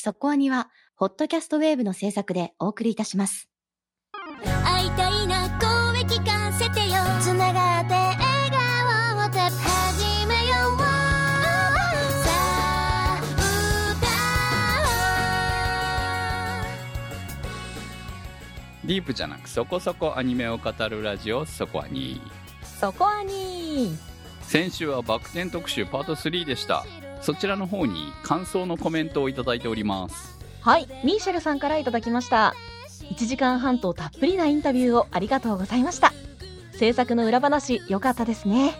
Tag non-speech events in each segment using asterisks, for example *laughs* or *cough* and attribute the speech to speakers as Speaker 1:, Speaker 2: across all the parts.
Speaker 1: そこアニは、ホットキャストウェーブの制作でお送りいたします。
Speaker 2: 会いたいな声聞かせてよ。つながって笑顔をた始めようさあ
Speaker 3: ディープじゃなくそこそこアニメを語るラジオそこアニ
Speaker 4: そこアニ
Speaker 3: 先週はバク転特集パート3でしたそちらの方に感想のコメントをいただいております。
Speaker 4: はいミーシェルさんからいただきました。1時間半とたっぷりなインタビューをありがとうございました。制作の裏話良かったですね。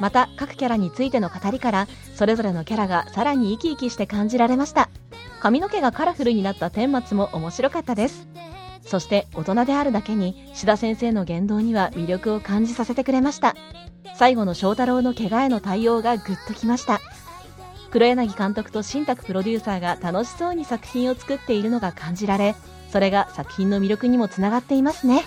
Speaker 4: また各キャラについての語りからそれぞれのキャラがさらに生き生きして感じられました。髪の毛がカラフルになった顛末も面白かったです。そして大人であるだけに志田先生の言動には魅力を感じさせてくれました。最後の翔太郎の怪我への対応がグッときました。黒柳監督と新宅プロデューサーが楽しそうに作品を作っているのが感じられそれが作品の魅力にもつながっていますね。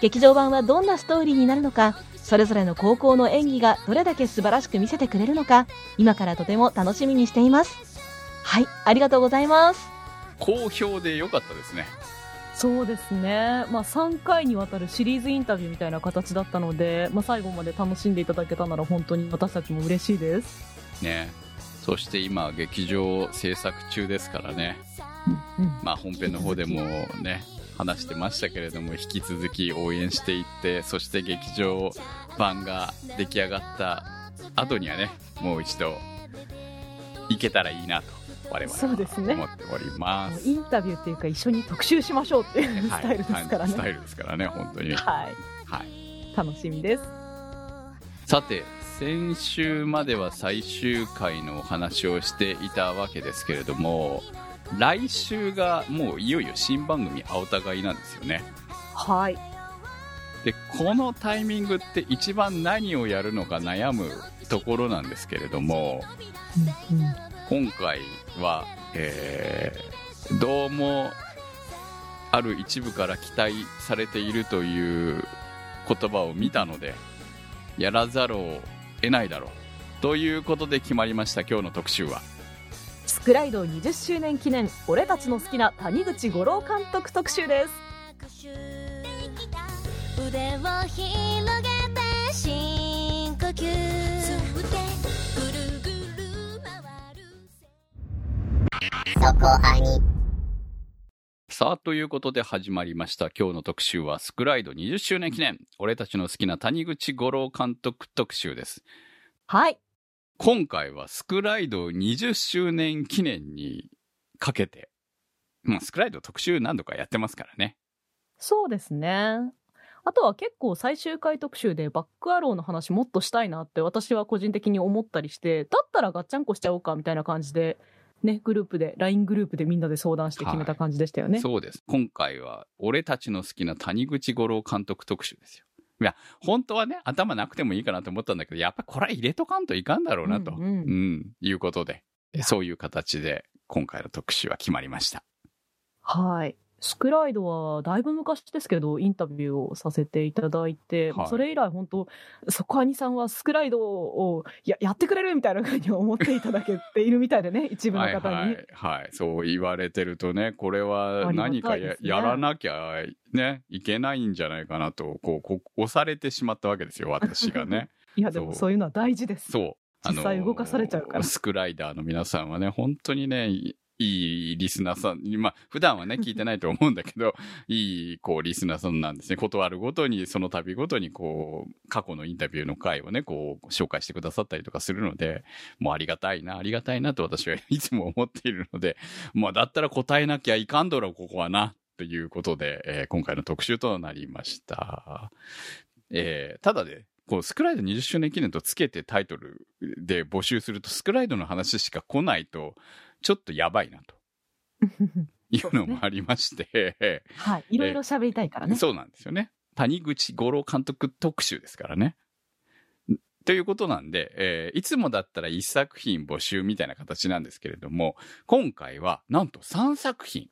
Speaker 4: 劇場版はどんなストーリーになるのかそれぞれの高校の演技がどれだけ素晴らしく見せてくれるのか今からとても楽しみにしています。はいありがとうございます。
Speaker 3: 好評で良かったですね。
Speaker 5: そうですね、まあ、3回にわたるシリーズインタビューみたいな形だったので、まあ、最後まで楽しんでいただけたなら本当に私たちも嬉しいです。
Speaker 3: ねそして今劇場制作中ですからね。
Speaker 5: うん
Speaker 3: まあ本編の方でもね話してましたけれども引き続き応援していってそして劇場版が出来上がった後にはねもう一度行けたらいいなと我々
Speaker 5: そうですね。
Speaker 3: は思っております。
Speaker 5: インタビューっていうか一緒に特集しましょうっていうスタイルですからね。
Speaker 3: はいスタイルですからね本当に。
Speaker 5: はい、
Speaker 3: はい。
Speaker 5: 楽しみです。
Speaker 3: さて先週までは最終回のお話をしていたわけですけれども来週がもういよいよ新番組「青互い」なんですよね
Speaker 5: はい。
Speaker 3: でこのタイミングって一番何をやるのか悩むところなんですけれども今回は、えーどうもある一部から期待されているという言葉を見たのでやらざるを得ないだろう。ということで決まりました今日の特集は。
Speaker 5: スクライド20周年記念俺たちの好きな谷口五郎監督特集です。
Speaker 2: 腕を広げて深呼吸吸ってぐるぐる回るそこアニ
Speaker 3: さあということで始まりました今日の特集はスクライド20周年記念俺たちの好きな谷口五郎監督特集です
Speaker 5: はい。
Speaker 3: 今回はスクライド20周年記念にかけて、まあ、スクライド特集何度かやってますからね。
Speaker 5: そうですね。あとは結構最終回特集でバックアローの話もっとしたいなって私は個人的に思ったりして、だったらガッチャンコしちゃおうかみたいな感じで、ね、グループで、LINE グループでみんなで相談して決めた感じでしたよね。
Speaker 3: そうです。今回は、俺たちの好きな谷口五郎監督特集ですよ。いや、本当はね、頭なくてもいいかなと思ったんだけど、やっぱこれは入れとかんといかんだろうなと、
Speaker 5: うんうん
Speaker 3: うんいうことで、そういう形で今回の特集は決まりました。
Speaker 5: はい。スクライドはだいぶ昔ですけど、インタビューをさせていただいて、
Speaker 3: はい
Speaker 5: それ以来本当、そこ兄さんはスクライドをややってくれるみたいなふうに思っていただけているみたいでね、*laughs* 一部の
Speaker 3: はい
Speaker 5: 方に。
Speaker 3: はい、はい。そう言われてるとね、これは何かや,、
Speaker 5: ね
Speaker 3: やらなきゃね、いけないんじゃないかなと、こう、こう押されてしまったわけですよ、私がね。*laughs*
Speaker 5: いや、でも
Speaker 3: そう
Speaker 5: いうのは大事です。
Speaker 3: そう。
Speaker 5: 実際動かされちゃうから
Speaker 3: スクライダーの皆さんはね、本当にね、いいリスナーさん、まあ、普段はね、聞いてないと思うんだけど、*laughs* いい、こう、リスナーさんなんですね。断るごとに、その度ごとに、こう、過去のインタビューの回をね、こう、紹介してくださったりとかするので、もうありがたいな、ありがたいなと私はいつも思っているので、*laughs* まあ、だったら答えなきゃいかんだろ、ここはな、ということで、えー今回の特集となりました。えーただで、こう、スクライド20周年記念とつけてタイトルで募集すると、スクライドの話しか来ないと、ちょっとやばいなと *laughs* いうのもありまして、
Speaker 5: はい。いろいろ喋りたいからね。
Speaker 3: そうなんですよね。谷口五郎監督特集ですからね。ということなんで、えーいつもだったら1作品募集みたいな形なんですけれども、今回はなんと3作品、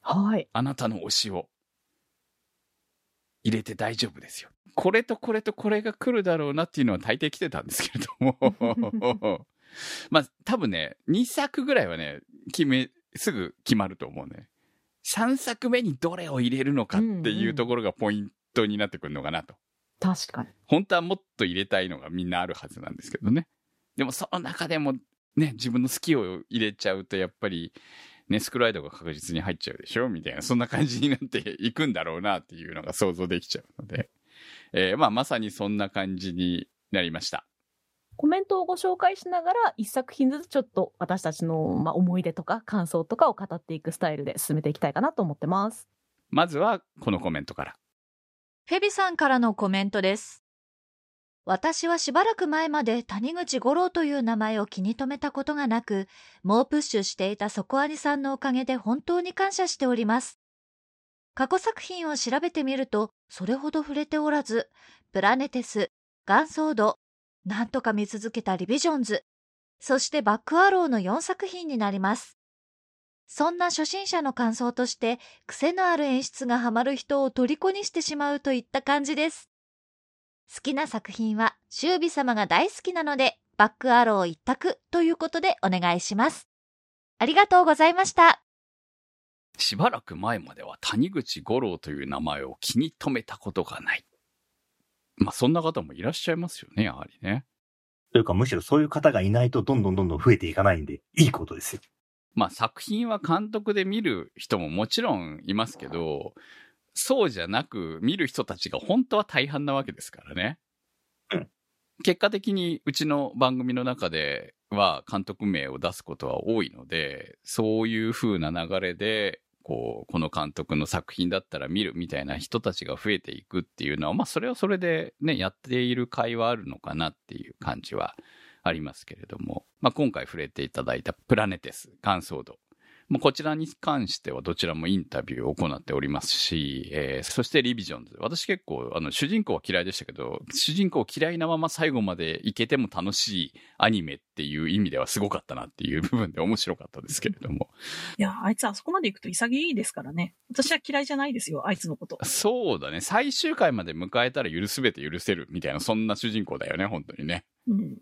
Speaker 5: はい。
Speaker 3: あなたの推しを入れて大丈夫ですよ。これとこれとこれが来るだろうなっていうのは大抵来てたんですけれども、*laughs* まあ多分ね、2作ぐらいはね、決めすぐ決まると思うね。3作目にどれを入れるのかっていうところがポイントになってくるのかなと。
Speaker 5: 確かに。
Speaker 3: 本当はもっと入れたいのがみんなあるはずなんですけどね。でもその中でもね、自分の好きを入れちゃうとやっぱり、ね、スクライドが確実に入っちゃうでしょみたいな、そんな感じになっていくんだろうなっていうのが想像できちゃうので、えーまあまさにそんな感じになりました。
Speaker 5: コメントをご紹介しながら、一作品ずつちょっと私たちの、まあ、思い出とか感想とかを語っていくスタイルで進めていきたいかなと思ってます。
Speaker 3: まずはこのコメントから。
Speaker 6: フェビさんからのコメントです。私はしばらく前まで谷口五郎という名前を気に留めたことがなく、猛プッシュしていた底兄さんのおかげで本当に感謝しております。過去作品を調べてみると、それほど触れておらず、プラネテス、ガンソード、なんとか見続けたリビジョンズ、そしてバックアローの4作品になります。そんな初心者の感想として、癖のある演出がハマる人を虜にしてしまうといった感じです。好きな作品は、シュービ様が大好きなので、バックアロー一択ということでお願いします。ありがとうございました。
Speaker 3: しばらく前までは谷口五郎という名前を気に留めたことがない。まあそんな方もいらっしゃいますよね、やはりね。
Speaker 7: というか、むしろそういう方がいないと、どんどんどんどん増えていかないんで、いいことですよ。
Speaker 3: まあ作品は監督で見る人ももちろんいますけど、そうじゃなく見る人たちが本当は大半なわけですからね。
Speaker 7: うん
Speaker 3: 結果的にうちの番組の中では監督名を出すことは多いので、そういう風な流れで、こう、この監督の作品だったら見るみたいな人たちが増えていくっていうのは、まあそれはそれでね、やっている会はあるのかなっていう感じはありますけれども、まあ、今回触れていただいたプラネテス、感想度。まあ、こちらに関してはどちらもインタビューを行っておりますし、えーそしてリビジョンズ。私結構、あの、主人公は嫌いでしたけど、主人公嫌いなまま最後までいけても楽しいアニメっていう意味ではすごかったなっていう部分で面白かったですけれども。
Speaker 8: いや、あいつあそこまで行くと潔いですからね。私は嫌いじゃないですよ、あいつのこと。
Speaker 3: そうだね。最終回まで迎えたら許すべて許せるみたいな、そんな主人公だよね、本当にね。
Speaker 8: うん。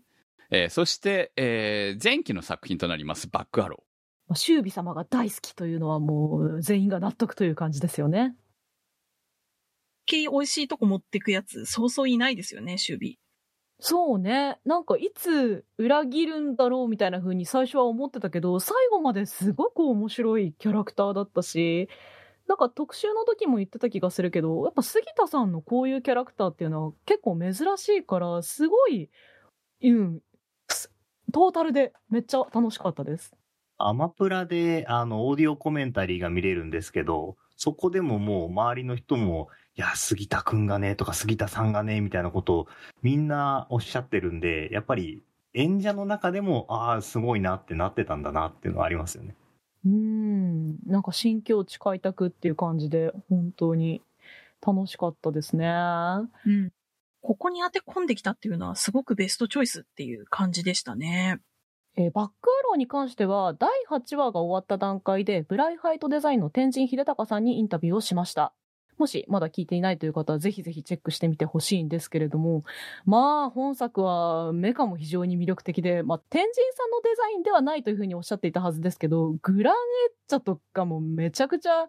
Speaker 3: えーそして、えー前期の作品となります、バックアロー。
Speaker 5: まあシュービ様が大好きというのはもう全員が納得という感じですよね。
Speaker 8: き美味しいとこ持ってくやつ、そうそういないですよね、守備。
Speaker 5: そうね。なんかいつ裏切るんだろうみたいな風に最初は思ってたけど、最後まですごく面白いキャラクターだったし、なんか特集の時も言ってた気がするけど、やっぱ杉田さんのこういうキャラクターっていうのは結構珍しいから、すごい、うん、すトータルでめっちゃ楽しかったです。
Speaker 7: アマプラで、あの、オーディオコメンタリーが見れるんですけど、そこでももう周りの人も、いや、杉田くんがね、とか杉田さんがね、みたいなことをみんなおっしゃってるんで、やっぱり演者の中でも、ああ、すごいなってなってたんだなっていうのはありますよね。
Speaker 5: うん、なんか新境地開拓っていう感じで、本当に楽しかったですね。
Speaker 8: うん。ここに当て込んできたっていうのはすごくベストチョイスっていう感じでしたね。
Speaker 5: えーバックアローに関しては、第8話が終わった段階で、ブライハイトデザインの天神秀隆さんにインタビューをしました。もしまだ聞いていないという方は、ぜひぜひチェックしてみてほしいんですけれども、まあ、本作はメカも非常に魅力的で、まあ、天神さんのデザインではないというふうにおっしゃっていたはずですけど、グランエッチャとかもめちゃくちゃ、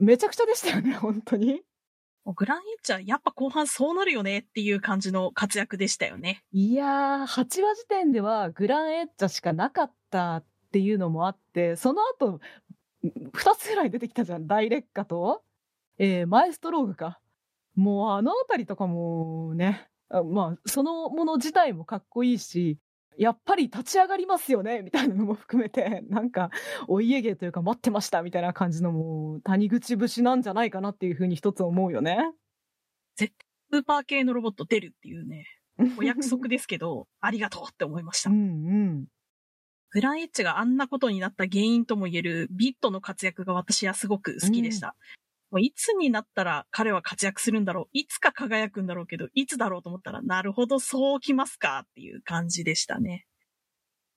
Speaker 5: めちゃくちゃでしたよね、本当に。
Speaker 8: グランエッチャー、やっぱ後半そうなるよねっていう感じの活躍でしたよね。
Speaker 5: いやー、8話時点ではグランエッチャーしかなかったっていうのもあって、その後、2つぐらい出てきたじゃん。大劣化と、えーマエストローグか。もうあのあたりとかもね、まあ、そのもの自体もかっこいいし、やっぱり立ち上がりますよね *laughs* みたいなのも含めて、なんか、お家芸というか待ってましたみたいな感じのもう、谷口節なんじゃないかなっていうふうに一つ思うよね。
Speaker 8: スーパー系のロボット出るっていうね、*laughs* お約束ですけど、ありがとうって思いました
Speaker 5: うん。うん。
Speaker 8: グランエッジがあんなことになった原因とも言えるビットの活躍が私はすごく好きでした。もういつになったら彼は活躍するんだろういつか輝くんだろうけど、いつだろうと思ったら、なるほど、そうきますかっていう感じでしたね。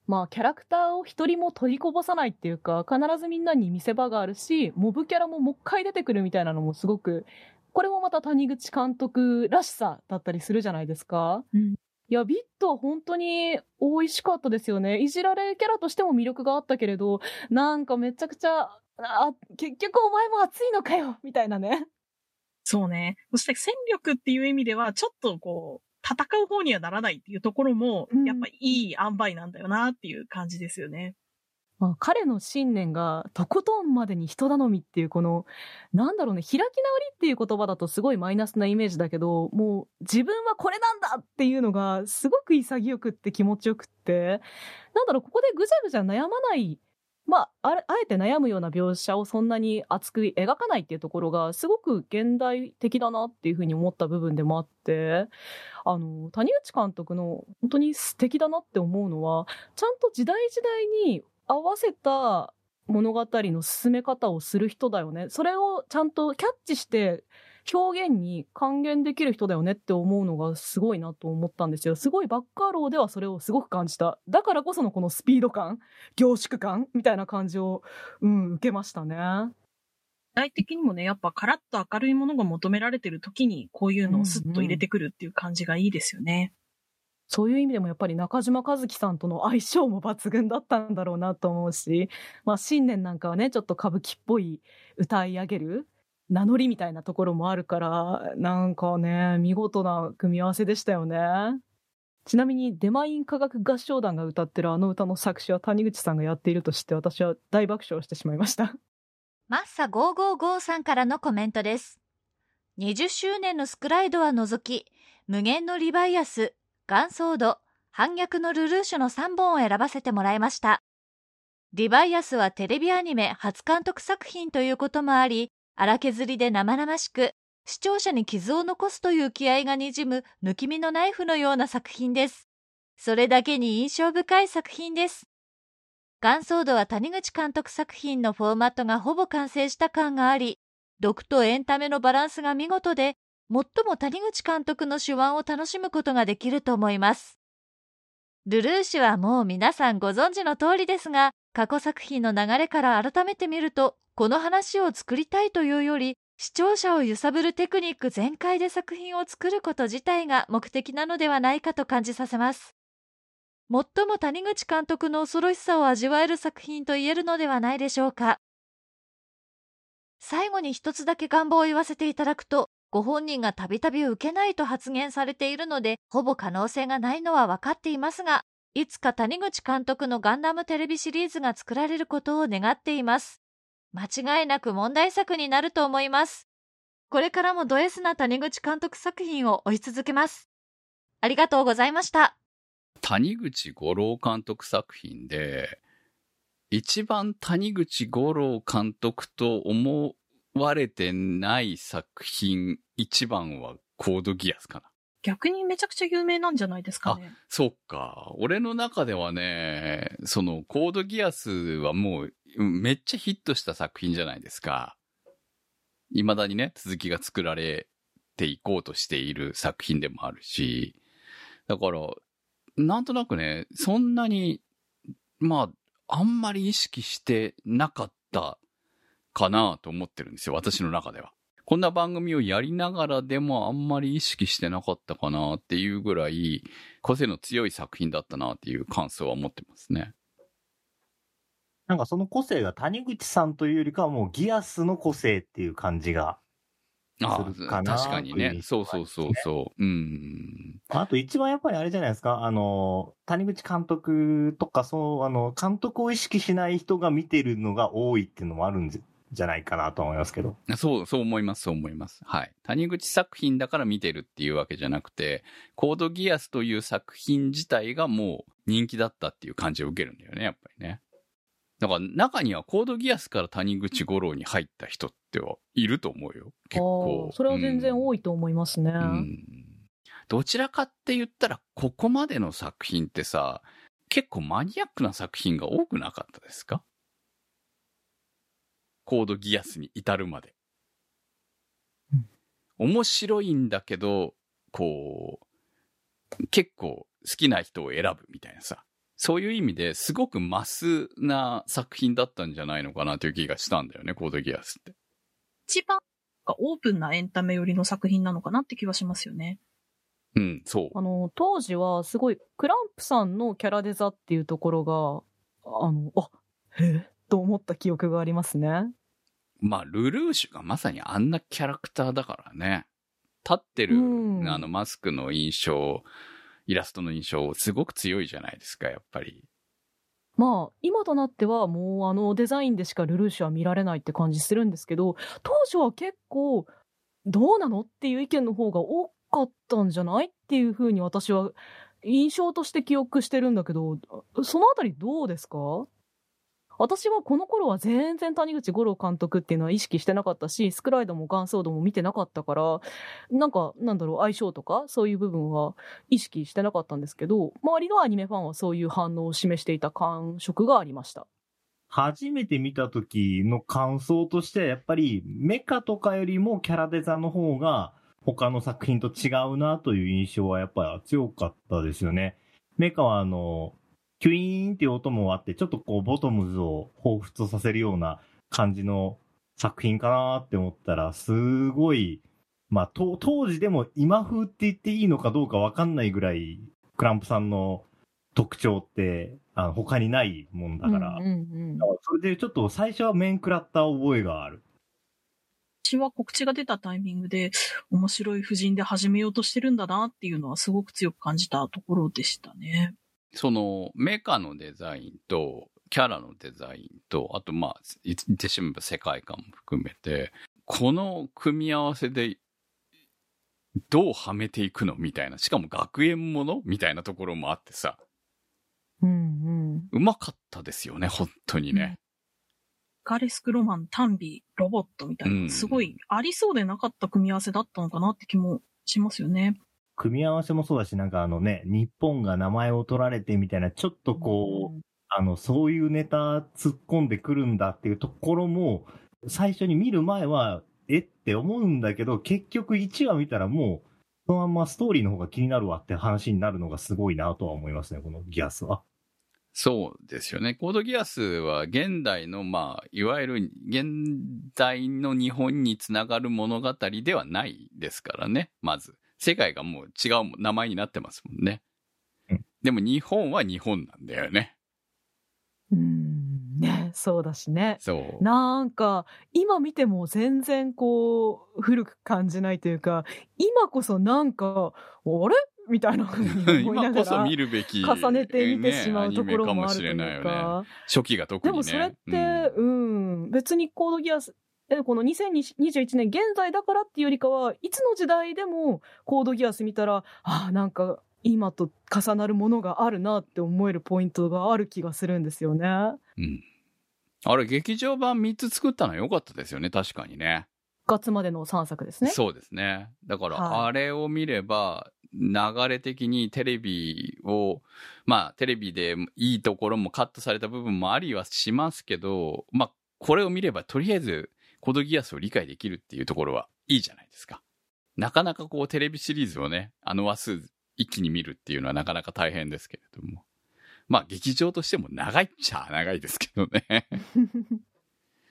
Speaker 5: まあ、キャラクターを一人も取りこぼさないっていうか、必ずみんなに見せ場があるし、モブキャラももう一回出てくるみたいなのもすごく、これもまた谷口監督らしさだったりするじゃないですか。
Speaker 8: うん
Speaker 5: いや、ビットは本当に美味しかったですよね。いじられキャラとしても魅力があったけれど、なんかめちゃくちゃ、あ、結局お前も熱いのかよ *laughs* みたいなね。
Speaker 8: そうね。そして戦力っていう意味では、ちょっとこう、戦う方にはならないっていうところも、
Speaker 5: うん
Speaker 8: やっぱいい塩梅なんだよなっていう感じですよね。
Speaker 5: まあ、彼の信念がとことんまでに人頼みっていうこのなんだろうね開き直りっていう言葉だとすごいマイナスなイメージだけどもう自分はこれなんだっていうのがすごく潔くって気持ちよくってなんだろうここでぐちゃぐちゃ悩まないまあ、あえて悩むような描写をそんなに熱く描かないっていうところがすごく現代的だなっていうふうに思った部分でもあってあの谷口監督の本当に素敵だなって思うのはちゃんと時代時代に合わせた物語の進め方をする人だよね。それをちゃんとキャッチして表現に還元できる人だよねって思うのがすごいなと思ったんですよ。すごいバッカーローではそれをすごく感じた。だからこそのこのスピード感、凝縮感みたいな感じを、うん、受けましたね。
Speaker 8: 具体的にもね、やっぱカラッと明るいものが求められてる時に、こういうのをスッと入れてくるっていう感じがいいですよね。
Speaker 5: そういう意味でもやっぱり中島和樹さんとの相性も抜群だったんだろうなと思うし、まあ新年なんかはね、ちょっと歌舞伎っぽい歌い上げる名乗りみたいなところもあるから、なんかね、見事な組み合わせでしたよね。ちなみに、デマイン科学合唱団が歌ってるあの歌の作詞は谷口さんがやっていると知って私は大爆笑してしまいました。
Speaker 6: マッサ555さんからのコメントです。20周年のスクライドは除き、無限のリバイアス、ガンソード、反逆のルルーシュの3本を選ばせてもらいました。リバイアスはテレビアニメ初監督作品ということもあり、荒削りで生々しく、視聴者に傷を残すという気合がにじむ抜き身のナイフのような作品です。それだけに印象深い作品です。ガンソードは谷口監督作品のフォーマットがほぼ完成した感があり、毒とエンタメのバランスが見事で、最も谷口監督の手腕を楽しむことができると思います。ルルーシュはもう皆さんご存知の通りですが、過去作品の流れから改めて見ると、この話を作りたいというより、視聴者を揺さぶるテクニック全開で作品を作ること自体が目的なのではないかと感じさせます。最も谷口監督の恐ろしさを味わえる作品と言えるのではないでしょうか。最後に一つだけ願望を言わせていただくと、ご本人がたびたび受けないと発言されているので、ほぼ可能性がないのは分かっていますが、いつか谷口監督のガンダムテレビシリーズが作られることを願っています。間違いなく問題作になると思います。これからもド S な谷口監督作品を追い続けます。ありがとうございました。
Speaker 3: 谷口五郎監督作品で、一番谷口五郎監督と思われてない作品、一番はコードギアスかな。
Speaker 8: 逆にめちゃくちゃ有名なんじゃないですかね。
Speaker 3: そっか。俺の中ではね、そのコードギアスはもうめっちゃヒットした作品じゃないですか。未だにね、続きが作られていこうとしている作品でもあるし、だから、なんとなくね、そんなに、まあ、あんまり意識してなかったかなと思ってるんですよ、私の中では。こんな番組をやりながらでもあんまり意識してなかったかなっていうぐらい、個性の強い作品だったなっていう感想は持ってますね。
Speaker 7: なんかその個性が谷口さんというよりかはもうギアスの個性っていう感じが。
Speaker 3: あ
Speaker 7: するかな
Speaker 3: 確かにね。そうそうそうそう。うん。
Speaker 7: あと一番やっぱりあれじゃないですか。あの、谷口監督とか、そう、あの、監督を意識しない人が見てるのが多いっていうのもあるんじじゃないかなと思いますけど。
Speaker 3: そう、そう思います、そう思います。はい。谷口作品だから見てるっていうわけじゃなくて、コードギアスという作品自体がもう人気だったっていう感じを受けるんだよね、やっぱりね。だから中にはコードギアスから谷口五郎に入った人ってはいると思うよ。結構
Speaker 5: それは全然
Speaker 3: い。
Speaker 5: 多いと思いますね。
Speaker 3: うん。どちらかって言ったら、ここまでの作品ってさ、結構マニアックな作品が多くなかったですか？コードギアスに至るまで。面白いんだけど、こう、結構好きな人を選ぶみたいなさ。そういう意味ですごくマスな作品だったんじゃないのかなという気がしたんだよね、コードギアスって。
Speaker 8: 一番オープンなエンタメ寄りの作品なのかなって気はしますよね。
Speaker 3: うん、そう。
Speaker 5: あの、当時はすごい、クランプさんのキャラデザっていうところが、あの、あ、へえ、と思った記憶がありますね。
Speaker 3: まあ、ルルーシュがまさにあんなキャラクターだからね。立ってる、
Speaker 5: うん
Speaker 3: あの、マスクの印象、イラストの印象、すごく強いじゃないですか、やっぱり。
Speaker 5: まあ、今となってはもうあのデザインでしかルルーシュは見られないって感じするんですけど、当時は結構、どうなのっていう意見の方が多かったんじゃないっていうふうに私は印象として記憶してるんだけど、そのあたりどうですか？私はこの頃は全然谷口五郎監督っていうのは意識してなかったし、スクライドもガンソードも見てなかったから、なんか、なんだろう、相性とか、そういう部分は意識してなかったんですけど、周りのアニメファンはそういう反応を示していた感触がありました。
Speaker 7: 初めて見た時の感想としては、やっぱりメカとかよりもキャラデザの方が他の作品と違うなという印象はやっぱり強かったですよね。メカはあの、キュイーンっていう音もあって、ちょっとこうボトムズを彷彿とさせるような感じの作品かなって思ったら、すごい、まあ、と当時でも今風って言っていいのかどうかわかんないぐらい、クランプさんの特徴って、あの他にないもんだから、
Speaker 5: うんうんうん
Speaker 7: だからそれでちょっと最初は面食らった覚えがある。
Speaker 8: 私は告知が出たタイミングで、面白い婦人で始めようとしてるんだなっていうのはすごく強く感じたところでしたね。
Speaker 3: その、メカのデザインと、キャラのデザインと、あとまあ、言ってしまえば世界観も含めて、この組み合わせで、どうはめていくのみたいな。しかも学園もの？みたいなところもあってさ、
Speaker 5: うんうん
Speaker 3: うまかったですよね、本当にね。
Speaker 8: ガレスクロマン、タンビ、ロボットみたいな、
Speaker 3: うん
Speaker 8: すごいありそうでなかった組み合わせだったのかなって気もしますよね。
Speaker 7: 組み合わせもそうだし、なんかあのね、日本が名前を取られてみたいな、ちょっとこう、あの、そういうネタ突っ込んでくるんだっていうところも、最初に見る前は、えって思うんだけど、結局1話見たらもう、そのまんまストーリーの方が気になるわって話になるのがすごいなとは思いますね、このギアスは。
Speaker 3: そうですよね。コードギアスは現代の、まあ、いわゆる現代の日本につながる物語ではないですからね、まず。世界がもう違う名前になってますもんね
Speaker 7: うん。
Speaker 3: でも日本は日本なんだよね。
Speaker 5: うんね、そうだしね。
Speaker 3: そう。
Speaker 5: なんか、今見ても全然こう、古く感じないというか、今こそなんか、あれ？みたいな風に思い
Speaker 3: 今
Speaker 5: ながら *laughs*
Speaker 3: こそ見るべき、
Speaker 5: 重ねて見てしまうところもあると
Speaker 3: ねアニメかもしれない
Speaker 5: いう
Speaker 3: よね。
Speaker 5: か。
Speaker 3: 初期が特にね。
Speaker 5: でもそれって、うん、別にコードギアこの2021年現在だからっていうよりかは、いつの時代でもコードギアス見たら、ああ、なんか今と重なるものがあるなって思えるポイントがある気がするんですよね。
Speaker 3: うん。あれ、劇場版3つ作ったのは良かったですよね、確かにね。
Speaker 5: 月までの3作ですね。
Speaker 3: そうですね。だから、
Speaker 5: はい
Speaker 3: あれを見れば、流れ的にテレビを、まあ、テレビでいいところもカットされた部分もありはしますけど、まあ、これを見れば、とりあえず、コードギアスを理解できるっていうところはいいじゃないですか。なかなかこう、テレビシリーズをね、あの話数一気に見るっていうのはなかなか大変ですけれども。まあ、劇場としても長いっちゃ長いですけどね。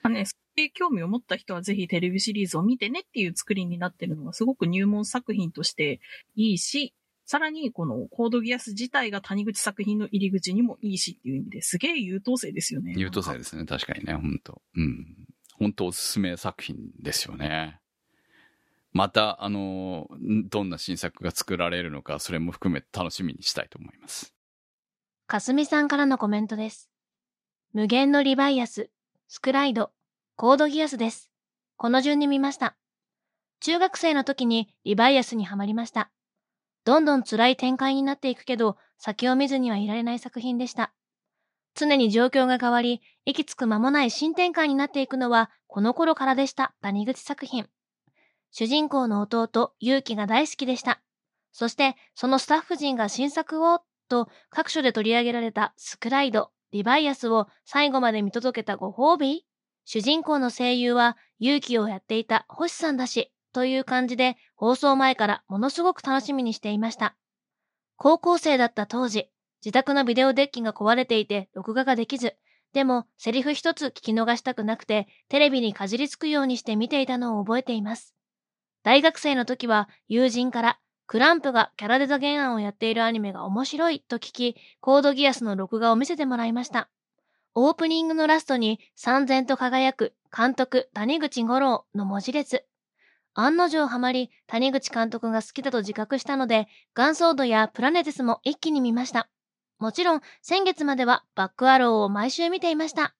Speaker 8: ま *laughs* あね、興味を持った人はぜひテレビシリーズを見てねっていう作りになってるのがすごく入門作品としていいし、さらにこのコードギアス自体が谷口作品の入り口にもいいしっていう意味ですげえ優等生ですよね。
Speaker 3: 優等生ですね。確かにね、本当うん。本当おすすめ作品ですよね。また、あの、どんな新作が作られるのか、それも含めて楽しみにしたいと思います。
Speaker 1: かすみさんからのコメントです。無限のリバイアス、スクライド、コードギアスです。この順に見ました。中学生の時にリバイアスにはまりました。どんどん辛い展開になっていくけど、先を見ずにはいられない作品でした。常に状況が変わり、息つく間もない新展開になっていくのは、この頃からでした、谷口作品。主人公の弟、勇気が大好きでした。そして、そのスタッフ陣が新作を、と各所で取り上げられたスクライド、リバイアスを最後まで見届けたご褒美主人公の声優は勇気をやっていた星さんだし、という感じで放送前からものすごく楽しみにしていました。高校生だった当時、自宅のビデオデッキが壊れていて録画ができず、でもセリフ一つ聞き逃したくなくてテレビにかじりつくようにして見ていたのを覚えています。大学生の時は友人からクランプがキャラデザ原案をやっているアニメが面白いと聞き、コードギアスの録画を見せてもらいました。オープニングのラストに、三千と輝く、監督、谷口五郎の文字列。案の定ハマり、谷口監督が好きだと自覚したので、ガンソードやプラネテスも一気に見ました。もちろん、先月まではバックアローを毎週見ていました。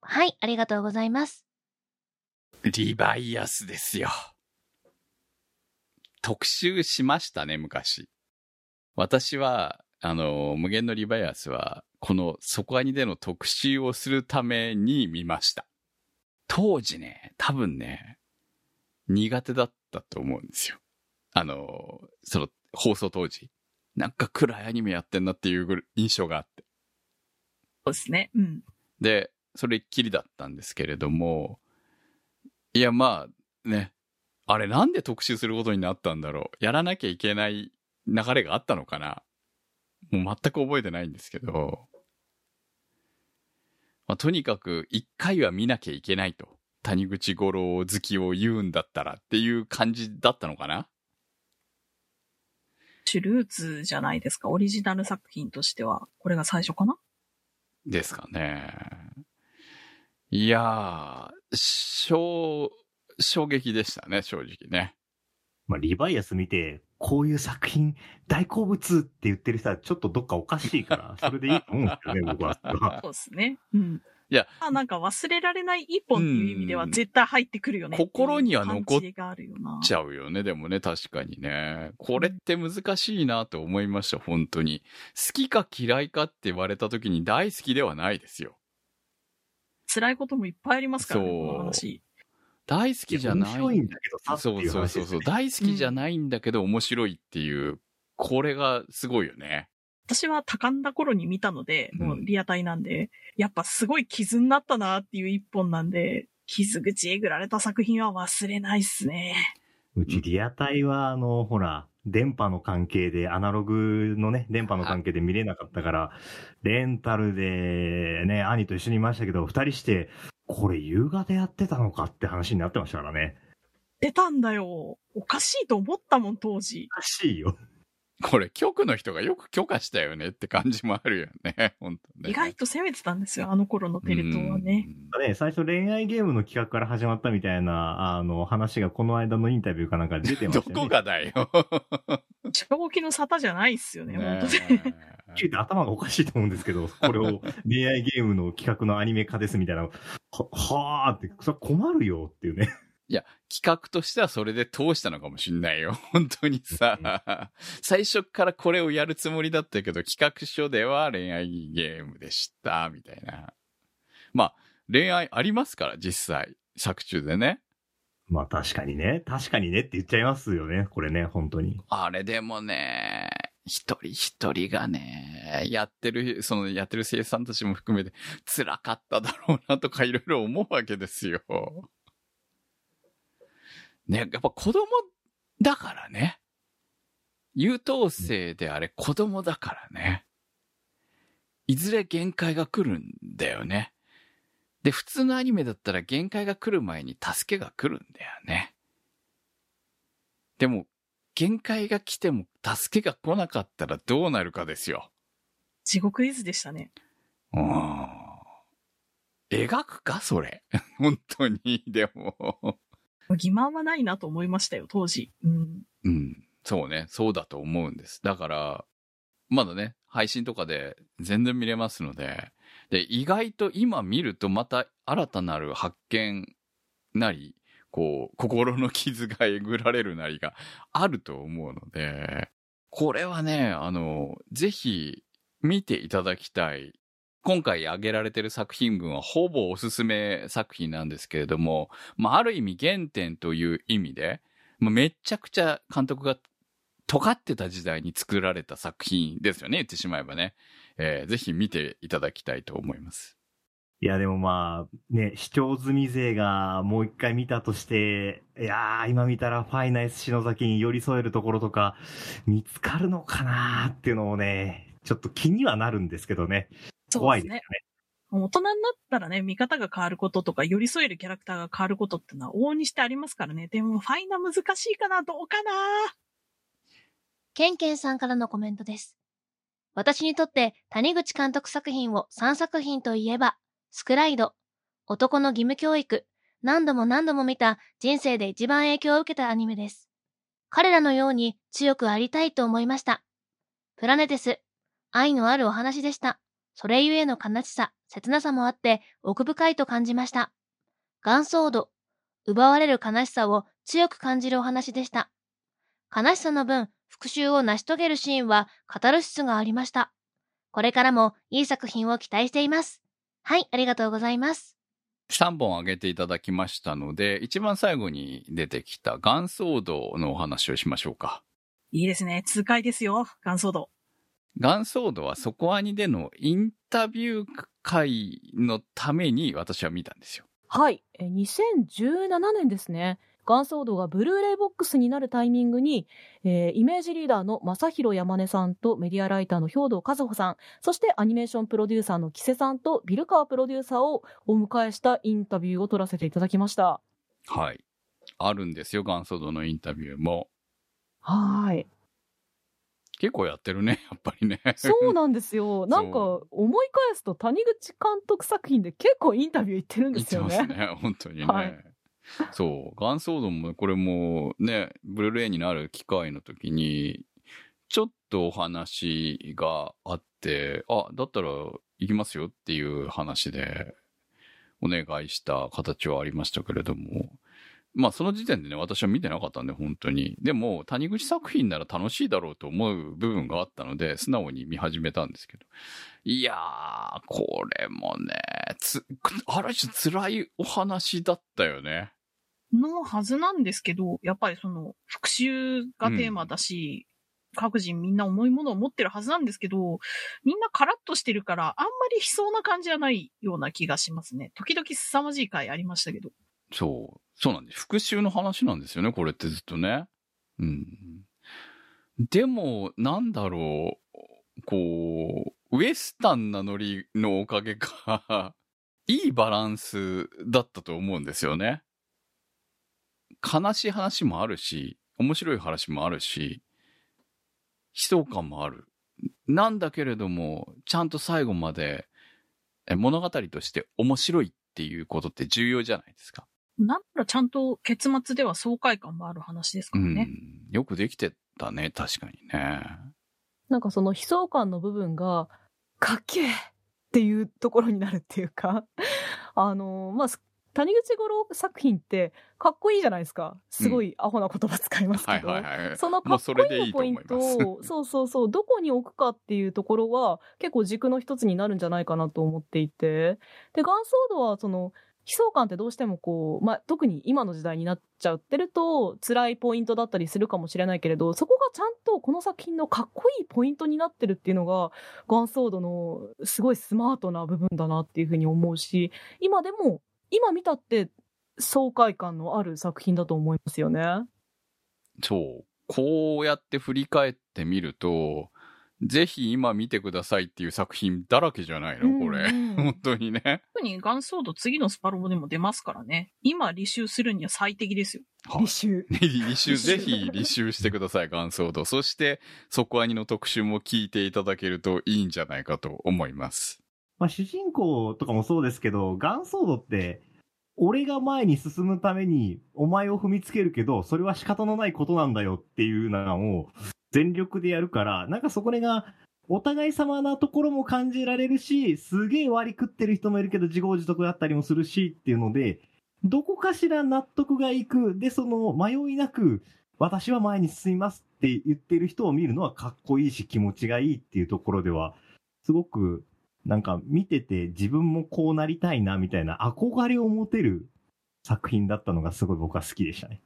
Speaker 1: はい、ありがとうございます。
Speaker 3: リバイアスですよ。特集しましたね、昔。私は、あの、無限のリバイアスは、この底アニでの特集をするために見ました。当時ね、多分ね、苦手だったと思うんですよ。あの、その、放送当時。なんか暗いアニメやってんなっていう印象があって。
Speaker 8: そうですね。うん。
Speaker 3: で、それっきりだったんですけれども、いや、まあ、ね、あれなんで特集することになったんだろう。やらなきゃいけない流れがあったのかなもう全く覚えてないんですけど、まあ、とにかく一回は見なきゃいけないと。谷口五郎好きを言うんだったらっていう感じだったのかな
Speaker 8: シュルーツじゃないですか。オリジナル作品としては。これが最初かな？
Speaker 3: ですかね。いやー、衝、衝撃でしたね、正直ね。
Speaker 7: まあ、リバイアス見て、こういう作品大好物って言ってる人はちょっとどっかおかしいから、それでいいと思うんですよね、僕は。*laughs*
Speaker 8: そうですね。うん。
Speaker 3: いや、
Speaker 8: あ、なんか忘れられない一本っていう意味では絶対入ってくるよね。
Speaker 3: 心には残っ
Speaker 8: 感じがあるよな。
Speaker 3: ちゃうよね、でもね、確かにね。これって難しいなと思いました、本当に。好きか嫌いかって言われた時に大好きではないですよ。
Speaker 8: 辛いこともいっぱいありますからね、
Speaker 3: そう
Speaker 8: この話。
Speaker 3: 大好きじゃない。
Speaker 7: 面白いんだけどさ
Speaker 3: そうそうそうそう。大好きじゃないんだけど面白いっていう、これがすごいよね。
Speaker 8: 私は多感な頃に見たので、
Speaker 3: うん
Speaker 8: もうリアタイなんで、やっぱすごい傷になったなっていう一本なんで、傷口えぐられた作品は忘れないっすね。
Speaker 7: うちリアタイは、あの、ほら、電波の関係で、アナログのね、電波の関係で見れなかったから、レンタルでね、兄と一緒にいましたけど、二人して、これ夕方やってたのかって話になってましたからね。
Speaker 8: 出たんだよ。おかしいと思ったもん、当時。
Speaker 7: おかしいよ。*laughs*
Speaker 3: これ、局の人がよく許可したよねって感じもあるよね。*laughs* 本当ね。
Speaker 8: 意外と攻めてたんですよ、あの頃のテレ東はね。
Speaker 7: ね、最初恋愛ゲームの企画から始まったみたいな、あの、話がこの間のインタビューかなんかで出て
Speaker 3: うん。
Speaker 7: ましたよね。*laughs*
Speaker 3: どこがだよ。
Speaker 8: 正気の沙汰じゃないっすよね、
Speaker 3: ね
Speaker 8: 本当ね。
Speaker 7: 聞いて頭がおかしいと思うんですけど、これを恋愛ゲームの企画のアニメ化ですみたいな、は、はーって、それ困るよっていうね。
Speaker 3: いや、企画としてはそれで通したのかもしんないよ。*laughs* 本当にさ、最初からこれをやるつもりだったけど、企画書では恋愛ゲームでした、みたいな。まあ、恋愛ありますから、実際。作中でね。
Speaker 7: まあ確かにね、確かにねって言っちゃいますよね、これね、本当に。
Speaker 3: あれでもね、一人一人がね、やってる、そのやってる生産たちも含めて辛かっただろうなとかいろいろ思うわけですよ。ね、やっぱ子供だからね。優等生であれ子供だからね。いずれ限界が来るんだよね。で、普通のアニメだったら限界が来る前に助けが来るんだよね。でも、限界が来ても助けが来なかったらどうなるかですよ。
Speaker 8: 地獄絵図でしたね。
Speaker 3: うん。描くかそれ。*laughs* 本当に。でも。
Speaker 8: 欺瞞はないなと思いましたよ、当時。うん。
Speaker 3: うん。そうね。そうだと思うんです。だから、まだね、配信とかで全然見れますので、で、意外と今見るとまた新たなる発見なり、こう、心の傷がえぐられるなりがあると思うので、これはね、あの、ぜひ見ていただきたい。今回挙げられてる作品群はほぼおすすめ作品なんですけれども、まあ、ある意味原点という意味で、まあ、めちゃくちゃ監督が尖ってた時代に作られた作品ですよね、言ってしまえばね。えーぜひ見ていただきたいと思います。
Speaker 7: いや、でもまあ、ね、視聴済み勢がもう一回見たとして、いやー、今見たらファイナイス篠崎に寄り添えるところとか、見つかるのかなーっていうのをね、ちょっと気にはなるんですけどね。怖いですよね。
Speaker 8: 大人になったらね、見方が変わることとか、寄り添えるキャラクターが変わることってのは往々にしてありますからね。でも、ファイナ難しいかなどうかな
Speaker 1: ケンケンさんからのコメントです。私にとって谷口監督作品を3作品といえば、スクライド、男の義務教育、何度も何度も見た人生で一番影響を受けたアニメです。彼らのように強くありたいと思いました。プラネテス、愛のあるお話でした。それゆえの悲しさ、切なさもあって奥深いと感じました。ガンソード、奪われる悲しさを強く感じるお話でした。悲しさの分、復讐を成し遂げるシーンはカタルシスがありました。これからもいい作品を期待しています。はい、ありがとうございます。
Speaker 3: 3本挙げていただきましたので、一番最後に出てきたガンソードのお話をしましょうか。
Speaker 8: いいですね。痛快ですよ。ガンソード。
Speaker 3: ガンソードはそこアニでのインタビュー会のために私は見たんですよ。
Speaker 5: はい。え2017年ですね。ガンソードがブルーレイボックスになるタイミングに、えーイメージリーダーの正弘山根さんとメディアライターの兵藤和穂さん、そしてアニメーションプロデューサーの木瀬さんとビルカープロデューサーをお迎えしたインタビューを取らせていただきました。
Speaker 3: はい。あるんですよ、ガンソードのインタビューも。
Speaker 5: はい。
Speaker 3: 結構やってるね、*laughs* やっぱりね。
Speaker 5: そうなんですよ。なんか思い返すと谷口監督作品で結構インタビュー行ってるんですよね。
Speaker 3: 言ってますね、本当にね。
Speaker 5: はい
Speaker 3: そう、ガンソードもこれもね、ブルーレイになる機会の時に、ちょっとお話があって、あ、だったら行きますよっていう話でお願いした形はありましたけれども、まあその時点でね、私は見てなかったんで、本当に。でも、谷口作品なら楽しいだろうと思う部分があったので、素直に見始めたんですけど。いやー、これもね、つ、ある種辛いお話だったよね。
Speaker 8: のはずなんですけど、やっぱりその、復讐がテーマだし、各人みんな重いものを持ってるはずなんですけど、みんなカラッとしてるから、あんまり悲壮な感じじゃないような気がしますね。時々凄まじい回ありましたけど。
Speaker 3: そう。そうなんです。復讐の話なんですよね、これってずっとね。うん。でも、なんだろう、こう、ウエスタンなノリのおかげか、*laughs* いいバランスだったと思うんですよね。悲しい話もあるし、面白い話もあるし、悲壮感もある。なんだけれども、ちゃんと最後まで物語として面白いっていうことって重要じゃないですか。
Speaker 8: なんならちゃんと結末では爽快感もある話ですか
Speaker 3: う
Speaker 8: らね。
Speaker 3: ん。よくできてたね、確かにね。
Speaker 5: なんかその悲壮感の部分が、かっけえっていうところになるっていうか、*laughs* あのまあ、す谷口五郎作品ってかっこいいじゃないですか。すごいアホな言葉使います
Speaker 3: はい
Speaker 5: けど。
Speaker 3: はいはい。
Speaker 5: そのかっこ
Speaker 3: もうそれで
Speaker 5: いいのポイント。を、*laughs* そうそうそう、どこに置くかっていうところは結構軸の一つになるんじゃないかなと思っていて。で、ガンソードはその、悲壮感ってどうしてもこう、まあ、特に今の時代になっちゃってると辛いポイントだったりするかもしれないけれど、そこがちゃんとこの作品のかっこいいポイントになってるっていうのが、ガンソードのすごいスマートな部分だなっていうふうに思うし、今でも、今見たって爽快感のある作品だと思いますよね。
Speaker 3: そう。こうやって振り返ってみると、ぜひ今見てくださいっていう作品だらけじゃないの？これ。本当にね。
Speaker 8: 特にガンソード次のスパロボでも出ますからね。今履修するには最適ですよ。
Speaker 3: はい
Speaker 5: 履修。
Speaker 3: 履修、ぜひ履修してください、ガンソード。*laughs* そして、そこアニの特集も聞いていただけるといいんじゃないかと思います。
Speaker 7: まあ、主人公とかもそうですけど、ガンソードって、俺が前に進むためにお前を踏みつけるけど、それは仕方のないことなんだよっていうのを全力でやるから、なんかそこがお互い様なところも感じられるし、すげえ割り食ってる人もいるけど自業自得だったりもするしっていうので、どこかしら納得がいく、で、その迷いなく、私は前に進みますって言ってる人を見るのはかっこいいし気持ちがいいっていうところでは、すごくなんか見てて自分もこうなりたいなみたいな憧れを持てる作品だったのがすごい僕は好きでしたね。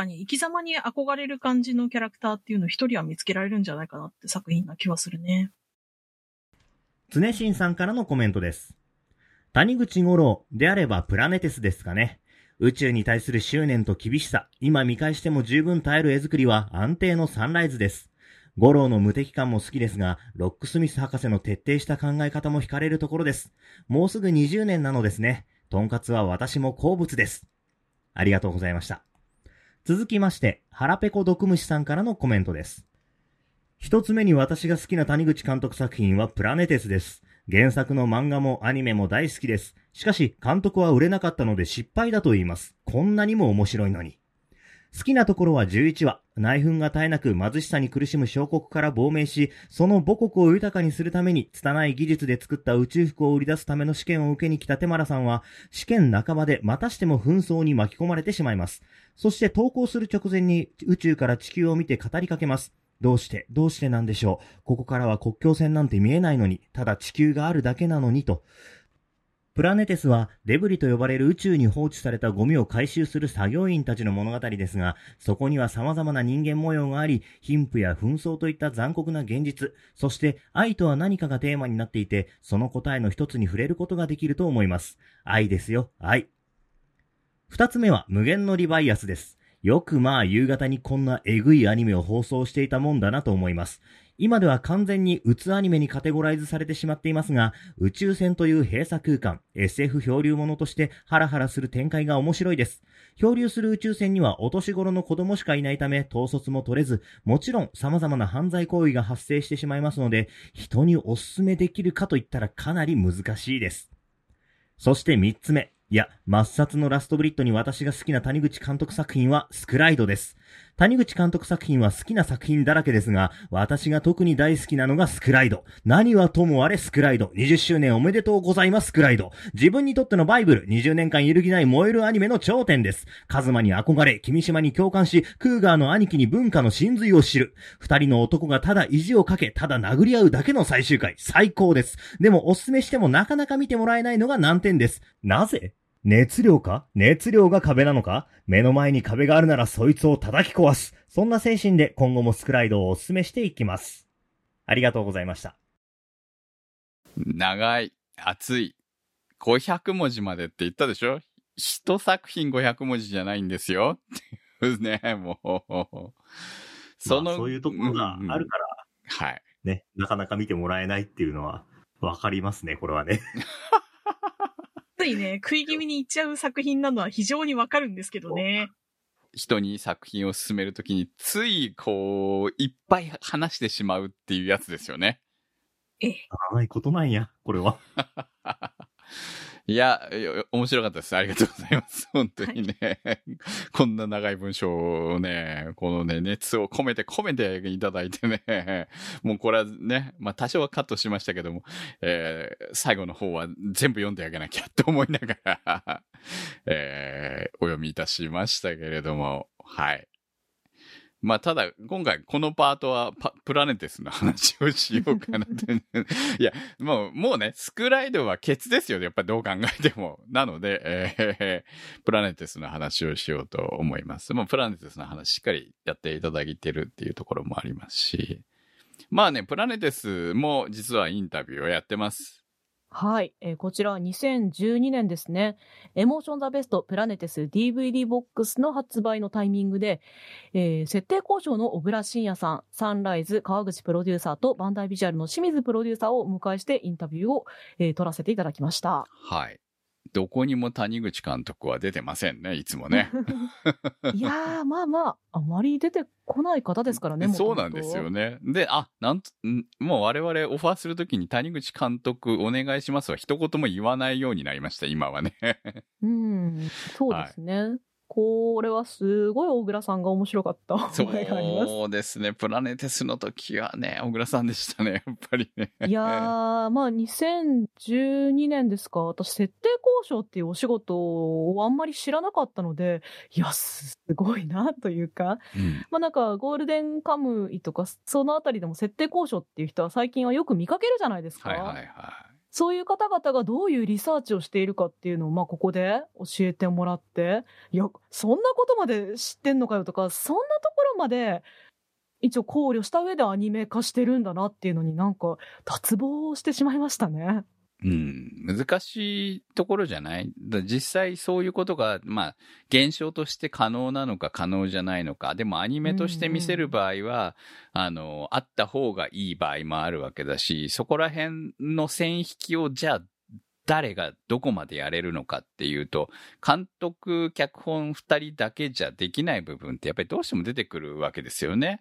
Speaker 8: かに生き様に憧れる感じのキャラクターっていうのを一人は見つけられるんじゃないかなって作品な気はするね。
Speaker 7: 常新さんからのコメントです。谷口五郎であればプラネテスですかね。宇宙に対する執念と厳しさ、今見返しても十分耐える絵作りは安定のサンライズです。五郎の無敵感も好きですが、ロックスミス博士の徹底した考え方も惹かれるところです。もうすぐ20年なのですね。とんかつは私も好物です。ありがとうございました。続きまして、腹ペコ毒虫さんからのコメントです。一つ目に私が好きな谷口監督作品はプラネテスです。原作の漫画もアニメも大好きです。しかし、監督は売れなかったので失敗だと言います。こんなにも面白いのに。好きなところは11話。内紛が絶えなく貧しさに苦しむ小国から亡命し、その母国を豊かにするために、拙い技術で作った宇宙服を売り出すための試験を受けに来たテマラさんは、試験半ばでまたしても紛争に巻き込まれてしまいます。そして投稿する直前に宇宙から地球を見て語りかけます。どうして、どうしてなんでしょう？ここからは国境線なんて見えないのに、ただ地球があるだけなのにと。プラネテスはデブリと呼ばれる宇宙に放置されたゴミを回収する作業員たちの物語ですが、そこには様々な人間模様があり、貧富や紛争といった残酷な現実、そして愛とは何かがテーマになっていて、その答えの一つに触れることができると思います。愛ですよ、愛。二つ目は無限のリバイアスです。よくまあ夕方にこんなエグいアニメを放送していたもんだなと思います。今では完全にうつアニメにカテゴライズされてしまっていますが、宇宙船という閉鎖空間、SF 漂流物としてハラハラする展開が面白いです。漂流する宇宙船にはお年頃の子供しかいないため、統率も取れず、もちろん様々な犯罪行為が発生してしまいますので、人にお勧めできるかといったらかなり難しいです。そして三つ目。いや、抹殺のラストブリッドに私が好きな谷口監督作品はスクライドです。谷口監督作品は好きな作品だらけですが、私が特に大好きなのがスクライド。何はともあれスクライド。20周年おめでとうございますスクライド。自分にとってのバイブル、20年間揺るぎない燃えるアニメの頂点です。カズマに憧れ、君島に共感し、クーガーの兄貴に文化の真髄を知る。二人の男がただ意地をかけ、ただ殴り合うだけの最終回。最高です。でもおすすめしてもなかなか見てもらえないのが難点です。なぜ？熱量か？熱量が壁なのか？目の前に壁があるならそいつを叩き壊す。そんな精神で今後もスクライドをお勧めしていきます。ありがとうございました。
Speaker 3: 長い、熱い。500文字までって言ったでしょ？一作品500文字じゃないんですよ。っていうね、もう。その、
Speaker 9: まあそういうところがあるから、
Speaker 3: はい。
Speaker 9: ね、なかなか見てもらえないっていうのは、わかりますね、これはね。*laughs*
Speaker 8: ついね、食い気味にいっちゃう作品なのは非常にわかるんですけどね。
Speaker 3: 人に作品を進めるときに、つい、こう、いっぱい話してしまうっていうやつですよね。
Speaker 8: ええ。
Speaker 9: ないことなんや、これは。*laughs*
Speaker 3: いや、面白かったです。ありがとうございます。*laughs* 本当にね。こんな長い文章をね、このね、熱を込めて込めていただいてね、もうこれはね、まあ多少はカットしましたけども、えー最後の方は全部読んであげなきゃって思いながら、えーお読みいたしましたけれども、はい。まあ、ただ、今回このパートはプラネテスの話をしようかなと。いや、もう、もうね、スクライドはケツですよ。ねやっぱりどう考えても。なので、えープラネテスの話をしようと思います。もうプラネテスの話しっかりやっていただいてるっていうところもありますし。まあね、プラネテスも実はインタビューをやってます。
Speaker 5: はい、えーこちらは2012年ですね。エモーションザベストプラネテス DVD ボックスの発売のタイミングで、えー設定交渉の小倉慎也さん、サンライズ川口プロデューサーとバンダイビジュアルの清水プロデューサーをお迎えしてインタビューを、えー取らせていただきました。
Speaker 3: はい。どこにも谷口監督は出てませんね、いつもね。*laughs*
Speaker 5: いやー、まあまあ、あまり出てこない方ですからね、*laughs*
Speaker 3: そうなんですよ
Speaker 5: ね。
Speaker 3: ね。で、あ、なんと、んもう我々オファーするときに谷口監督お願いしますは一言も言わないようになりました、今はね。
Speaker 5: うん、そうですね。これはすごい大倉さんが面白かった *laughs*
Speaker 3: そ。うですね。プラネテスの時はね、小倉さんでしたね、*laughs* やっぱりね。
Speaker 5: いやー、*laughs* まあ2012年ですか。私、設定交渉っていうお仕事をあんまり知らなかったので、いや、すごいなというか、
Speaker 3: うん
Speaker 5: まあなんかゴールデンカムイとか、そのあたりでも設定交渉っていう人は最近はよく見かけるじゃないですか。
Speaker 3: はいはいはい。
Speaker 5: そういう方々がどういうリサーチをしているかっていうのを、まあ、ここで教えてもらって、いや、そんなことまで知ってんのかよとか、そんなところまで、一応考慮した上でアニメ化してるんだなっていうのになんか、脱帽してしまいましたね。
Speaker 3: うん、難しいところじゃない？だ実際そういうことが、まあ、現象として可能なのか可能じゃないのか。でもアニメとして見せる場合は、あの、あった方がいい場合もあるわけだし、そこら辺の線引きをじゃあ、誰がどこまでやれるのかっていうと、監督、脚本二人だけじゃできない部分ってやっぱりどうしても出てくるわけですよね。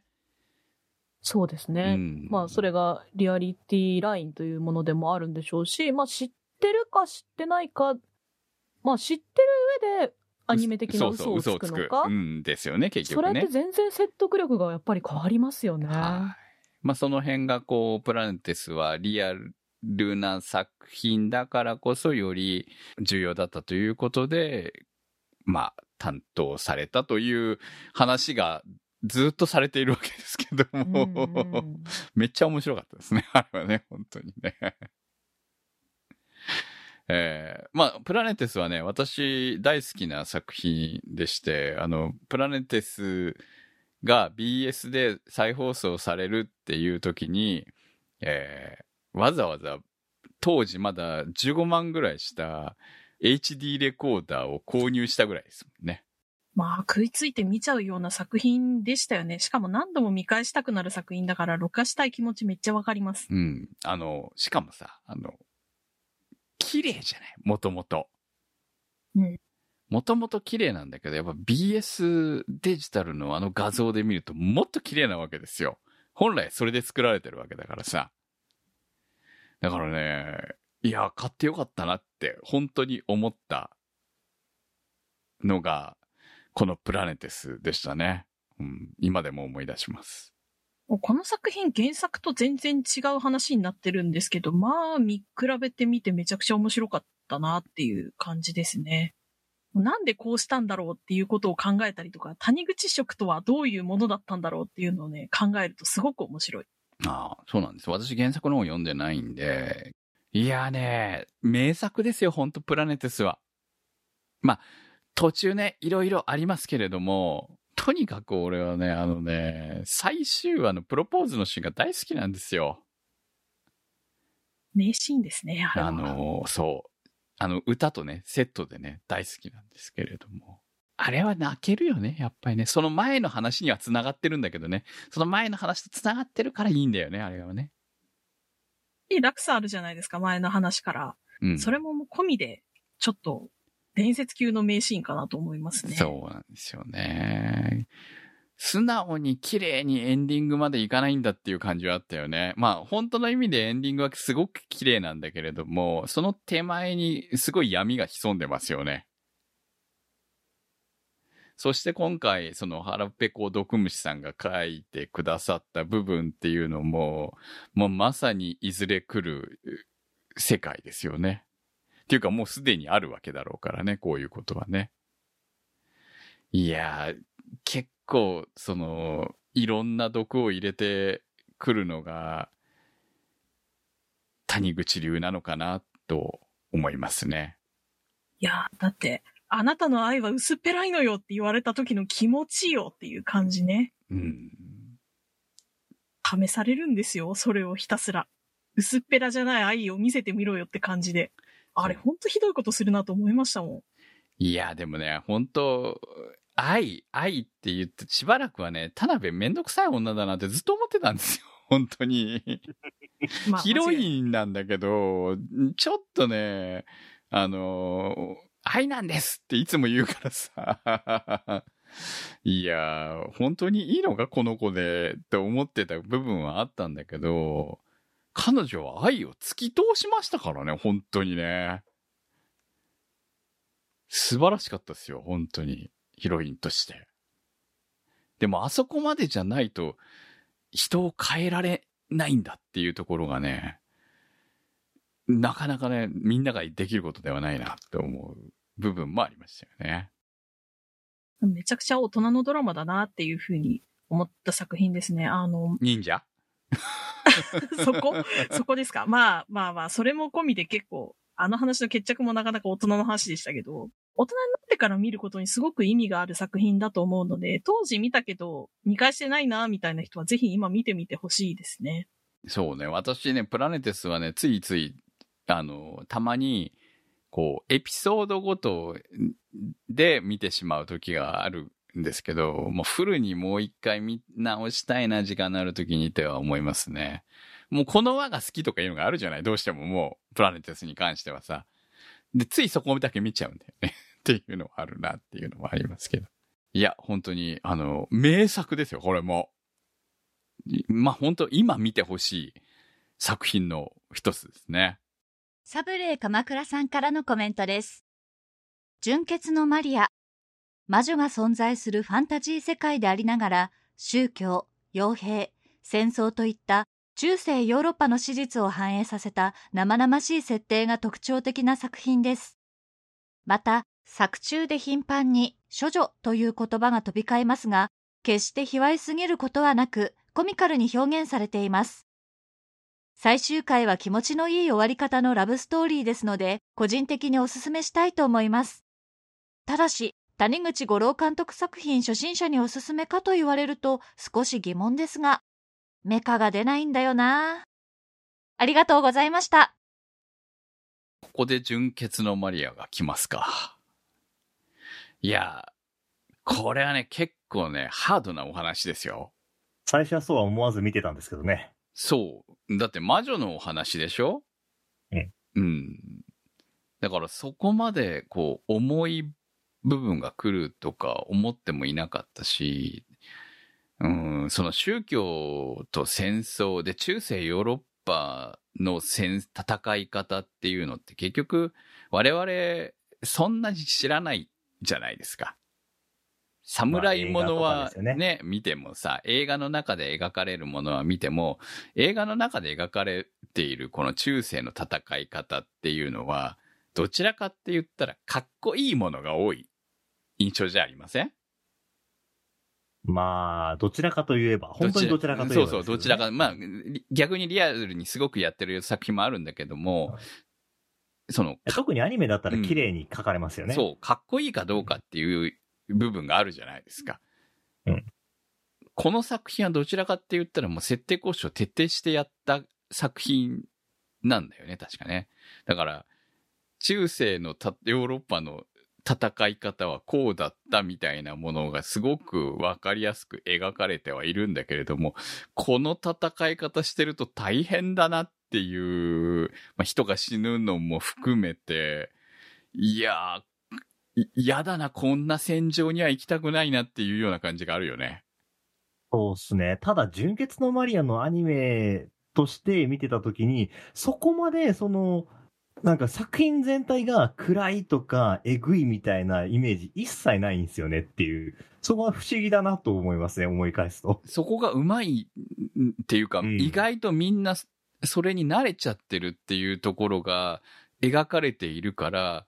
Speaker 5: そうですね。
Speaker 3: うん
Speaker 5: まあ、それがリアリティラインというものでもあるんでしょうし、まあ、知ってるか知ってないか、まあ、知ってる上でアニメ的な嘘をつくのか、
Speaker 3: うんですよね、結
Speaker 5: それって
Speaker 3: 局ね。
Speaker 5: 全然説得力がやっぱり変わりますよね。
Speaker 3: はい。まあ、その辺がこう、プラネテスはリアルな作品だからこそより重要だったということで、まあ、担当されたという話がずっとされているわけですけども、
Speaker 5: うんうん
Speaker 3: めっちゃ面白かったですね。*laughs* あれはね、本当にね。えーまあ、プラネテスはね、私大好きな作品でして、あの、プラネテスが BS で再放送されるっていう時に、えーわざわざ当時まだ15万ぐらいした HD レコーダーを購入したぐらいですもんね。
Speaker 8: まあ、食いついて見ちゃうような作品でしたよね。しかも何度も見返したくなる作品だから、録画したい気持ちめっちゃわかります。
Speaker 3: うん。あの、しかもさ、あの、綺麗じゃない？もともと。
Speaker 8: うん。
Speaker 3: もともと綺麗なんだけど、やっぱ BS デジタルのあの画像で見るともっと綺麗なわけですよ。本来それで作られてるわけだからさ。だからね、いや、買ってよかったなって本当に思ったのが、このプラネテスでしたね。うん、今でも思い出します。
Speaker 8: この作品原作と全然違う話になってるんですけど、まあ見比べてみてめちゃくちゃ面白かったなっていう感じですね。なんでこうしたんだろうっていうことを考えたりとか、谷口色とはどういうものだったんだろうっていうのをね、考えるとすごく面白い。
Speaker 3: ああ、そうなんです。私原作の方読んでないんで。いやね、名作ですよ、ほんとプラネテスは。まあ、途中ね、いろいろありますけれども、とにかく俺はね、あのね、最終話のプロポーズのシーンが大好きなんですよ。
Speaker 8: 名シーンですね、あ。
Speaker 3: あの、そう。あの、歌とね、セットでね、大好きなんですけれども。あれは泣けるよね、やっぱりね。その前の話には繋がってるんだけどね。その前の話と繋がってるからいいんだよね、あれはね。
Speaker 8: いい落差あるじゃないですか、前の話から。
Speaker 3: うん。
Speaker 8: それももう込みで、ちょっと、伝説級の名シーンかなと思いますね。
Speaker 3: そうなんですよね。素直に綺麗にエンディングまでいかないんだっていう感じはあったよね。まあ本当の意味でエンディングはすごく綺麗なんだけれども、その手前にすごい闇が潜んでますよね。そして今回、その腹ペコ毒虫さんが書いてくださった部分っていうのも、もうまさにいずれ来る世界ですよね。っていうかもうすでにあるわけだろうからね、こういうことはね。いやー、結構、その、いろんな毒を入れてくるのが、谷口流なのかな、と思いますね。
Speaker 8: いや、だって、あなたの愛は薄っぺらいのよって言われた時の気持ちよっていう感じね。
Speaker 3: うん。
Speaker 8: 試されるんですよ、それをひたすら。薄っぺらじゃない愛を見せてみろよって感じで。あれ、ほんとひどいことするなと思いましたもん。
Speaker 3: いや、でもね、本当愛、愛って言って、しばらくはね、田辺めんどくさい女だなってずっと思ってたんですよ。*laughs* 本当に。
Speaker 8: まあ
Speaker 3: ヒロインなんだけど、ちょっとね、あの、愛なんですっていつも言うからさ。いやー、本当にいいのかこの子でって思ってた部分はあったんだけど、彼女は愛を突き通しましたからね、本当にね。素晴らしかったですよ、本当に。ヒロインとして。でもあそこまでじゃないと、人を変えられないんだっていうところがね、なかなかね、みんなができることではないなって思う部分もありましたよね。
Speaker 8: めちゃくちゃ大人のドラマだなっていうふうに思った作品ですね。あの、
Speaker 3: 忍者？*laughs*
Speaker 8: そこ？そこですか？まあまあまあ、それも込みで結構、あの話の決着もなかなか大人の話でしたけど、大人になってから見ることにすごく意味がある作品だと思うので、当時見たけど、見返してないな、みたいな人はぜひ今見てみてほしいですね。
Speaker 3: そうね、私ね、プラネテスはね、ついつい、あの、たまに、こう、エピソードごとで見てしまう時があるんですけど、もうフルにもう一回見直したいな、時間のある時にっては思いますね。もうこの輪が好きとかいうのがあるじゃないどうしてももう、プラネテスに関してはさ。で、ついそこだけ見ちゃうんだよね。*laughs* っていうのはあるなっていうのもありますけど。いや、本当に、あの、名作ですよ、これも。まあ本当今見てほしい作品の一つですね。
Speaker 6: サブレー鎌倉さんからのコメントです。純潔のマリア。魔女が存在するファンタジー世界でありながら、宗教、傭兵、戦争といった中世ヨーロッパの史実を反映させた生々しい設定が特徴的な作品です。また、作中で頻繁に処女という言葉が飛び交いますが、決して卑猥すぎることはなく、コミカルに表現されています。最終回は気持ちのいい終わり方のラブストーリーですので、個人的にお勧めしたいと思います。ただし、谷口五郎監督作品初心者におすすめかと言われると少し疑問ですが、メカが出ないんだよな。ありがとうございました。
Speaker 3: ここで純潔のマリアが来ますか。いや、これはね、結構ね、ハードなお話ですよ。
Speaker 7: 最初はそうは思わず見てたんですけどね。
Speaker 3: そう。だって魔女のお話でしょ？
Speaker 7: うん。
Speaker 3: うん。だからそこまで、こう、重い部分が来るとか思ってもいなかったし、うん、その宗教と戦争で中世ヨーロッパの戦戦い方っていうのって結局我々そんなに知らないじゃないですか。侍ものは
Speaker 7: ね
Speaker 3: ね、見てもさ、映画の中で描かれるものは見ても、映画の中で描かれているこの中世の戦い方っていうのは、どちらかって言ったらかっこいいものが多い印象じゃありません？
Speaker 7: まあ、どちらかといえば、本当にどちらかといえば、
Speaker 3: そうそう、どちらか。まあ、り逆にリアルにすごくやってる作品もあるんだけども、その、
Speaker 7: 特にアニメだったら綺麗に描かれますよね。
Speaker 3: そう、かっこいいかどうかっていう部分があるじゃないですか。
Speaker 7: うん
Speaker 3: この作品はどちらかって言ったらもう設定交渉を徹底してやった作品なんだよね、確かね。だから、中世のたヨーロッパの戦い方はこうだったみたいなものがすごくわかりやすく描かれてはいるんだけれども、この戦い方してると大変だなっていう、まあ、人が死ぬのも含めて、いやー、嫌だな、こんな戦場には行きたくないなっていうような感じがあるよね。
Speaker 7: そうですね。ただ、純潔のマリアのアニメとして見てたときに、そこまで、その、なんか作品全体が暗いとか、えぐいみたいなイメージ一切ないんですよねっていう、そこは不思議だなと思いますね、思い返すと。
Speaker 3: そこがうまいっていうか、
Speaker 7: うん
Speaker 3: 意外とみんなそれに慣れちゃってるっていうところが描かれているから、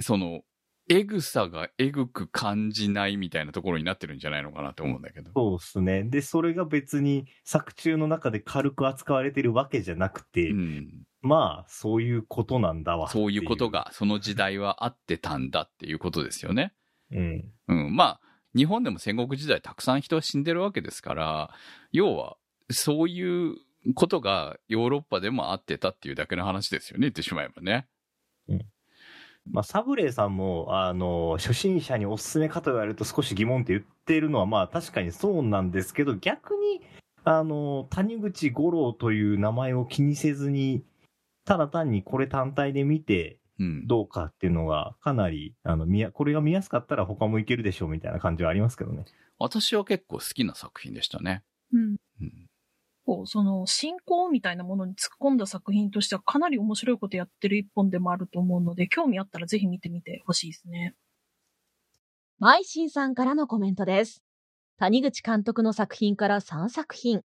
Speaker 3: その、エグさがエグく感じないみたいなところになってるんじゃないのかなと思うんだけど。
Speaker 7: そうですね。で、それが別に作中の中で軽く扱われてるわけじゃなくて、
Speaker 3: うん。
Speaker 7: まあ、そういうことなんだわ
Speaker 3: そういうこと。が、その時代はあってたんだっていうことですよね。
Speaker 7: うん。
Speaker 3: うん。まあ、日本でも戦国時代たくさん人は死んでるわけですから、要は、そういうことがヨーロッパでもあってたっていうだけの話ですよね、言ってしまえばね。
Speaker 7: まあ、サブレイさんも、あの、初心者におすすめかと言われると少し疑問って言ってるのは、まあ確かにそうなんですけど、逆に、あの、谷口五郎という名前を気にせずに、ただ単にこれ単体で見て
Speaker 3: うん。
Speaker 7: どうかっていうのが、かなり、あの、見や、これが見やすかったら他もいけるでしょうみたいな感じはありますけどね。
Speaker 3: 私は結構好きな作品でしたね。
Speaker 8: うん。
Speaker 3: うん。
Speaker 8: こう、その、信仰みたいなものに突っ込んだ作品としてはかなり面白いことやってる一本でもあると思うので、興味あったらぜひ見てみてほしいですね。
Speaker 4: マイシンさんからのコメントです。谷口監督の作品から3作品。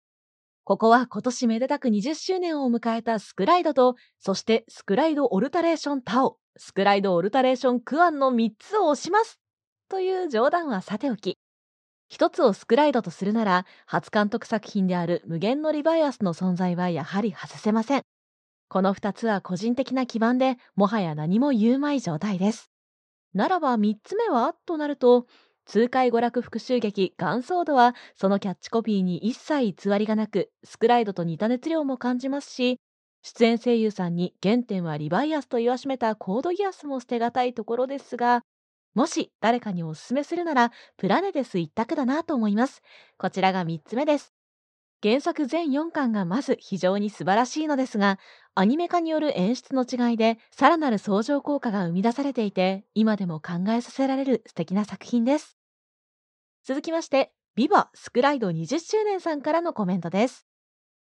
Speaker 4: ここは今年めでたく20周年を迎えたスクライドと、そしてスクライドオルタレーションタオ、スクライドオルタレーションクアンの3つを押します。という冗談はさておき。一つをスクライドとするなら、初監督作品である無限のリバイアスの存在はやはり外せません。この二つは個人的な基盤で、もはや何も言うまい状態です。ならば三つ目は？となると、痛快娯楽復讐劇ガンソードは、そのキャッチコピーに一切偽りがなく、スクライドと似た熱量も感じますし、出演声優さんに原点はリバイアスと言わしめたコードギアスも捨てがたいところですが、もし誰かにおすすめするなら、プラネデス一択だなと思います。こちらが3つ目です。原作全4巻がまず非常に素晴らしいのですが、アニメ化による演出の違いで、さらなる相乗効果が生み出されていて、今でも考えさせられる素敵な作品です。続きまして、ビバスクライド20周年さんからのコメントです。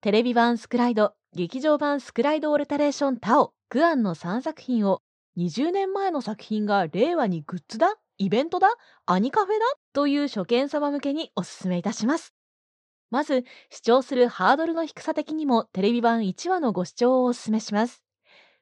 Speaker 4: テレビ版スクライド、劇場版スクライドオルタレーションタオ、グアンの3作品を20年前の作品が令和にグッズだ？イベントだ？アニカフェだ？という初見様向けにお勧めいたします。まず、視聴するハードルの低さ的にもテレビ版1話のご視聴をお勧めします。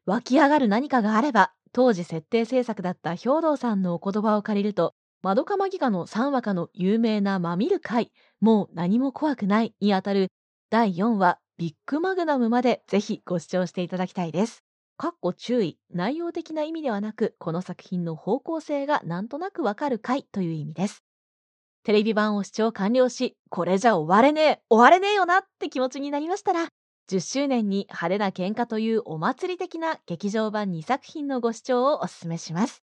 Speaker 4: 湧き上がる何かがあれば、当時設定制作だった兵道さんのお言葉を借りると、マドカマギカの3話かの有名なまみる会、もう何も怖くないにあたる第4話ビッグマグナムまでぜひご視聴していただきたいです。かっこ注意、内容的な意味ではなく、この作品の方向性がなんとなくわかる回という意味です。テレビ版を視聴完了し、これじゃ終われねえ、終われねえよなって気持ちになりましたら、10周年に派手な喧嘩というお祭り的な劇場版2作品のご視聴をお勧めします。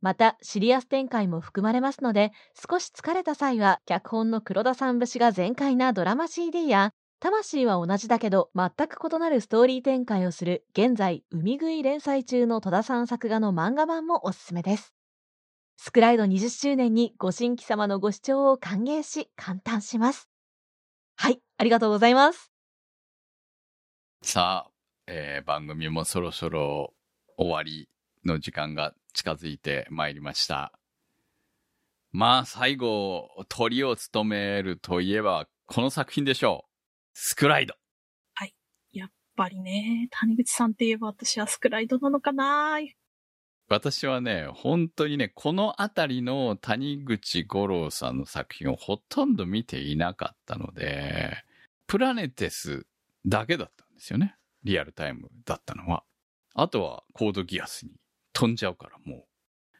Speaker 4: また、シリアス展開も含まれますので、少し疲れた際は、脚本の黒田さん節が全開なドラマ CD や、魂は同じだけど、全く異なるストーリー展開をする、現在、海食い連載中の戸田さん作画の漫画版もおすすめです。スクライド20周年にご新規様のご視聴を歓迎し、感嘆します。はい、ありがとうございます。
Speaker 3: さあ、えー番組もそろそろ終わりの時間が近づいてまいりました。まあ、最後、鳥を務めるといえば、この作品でしょう。スクライド。
Speaker 8: やっぱりね、谷口さんって言えば私はスクライドなのかな
Speaker 3: 私はね、本当にね、このあたりの谷口五郎さんの作品をほとんど見ていなかったので、プラネテスだけだったんですよね。リアルタイムだったのは。あとはコードギアスに飛んじゃうからもう。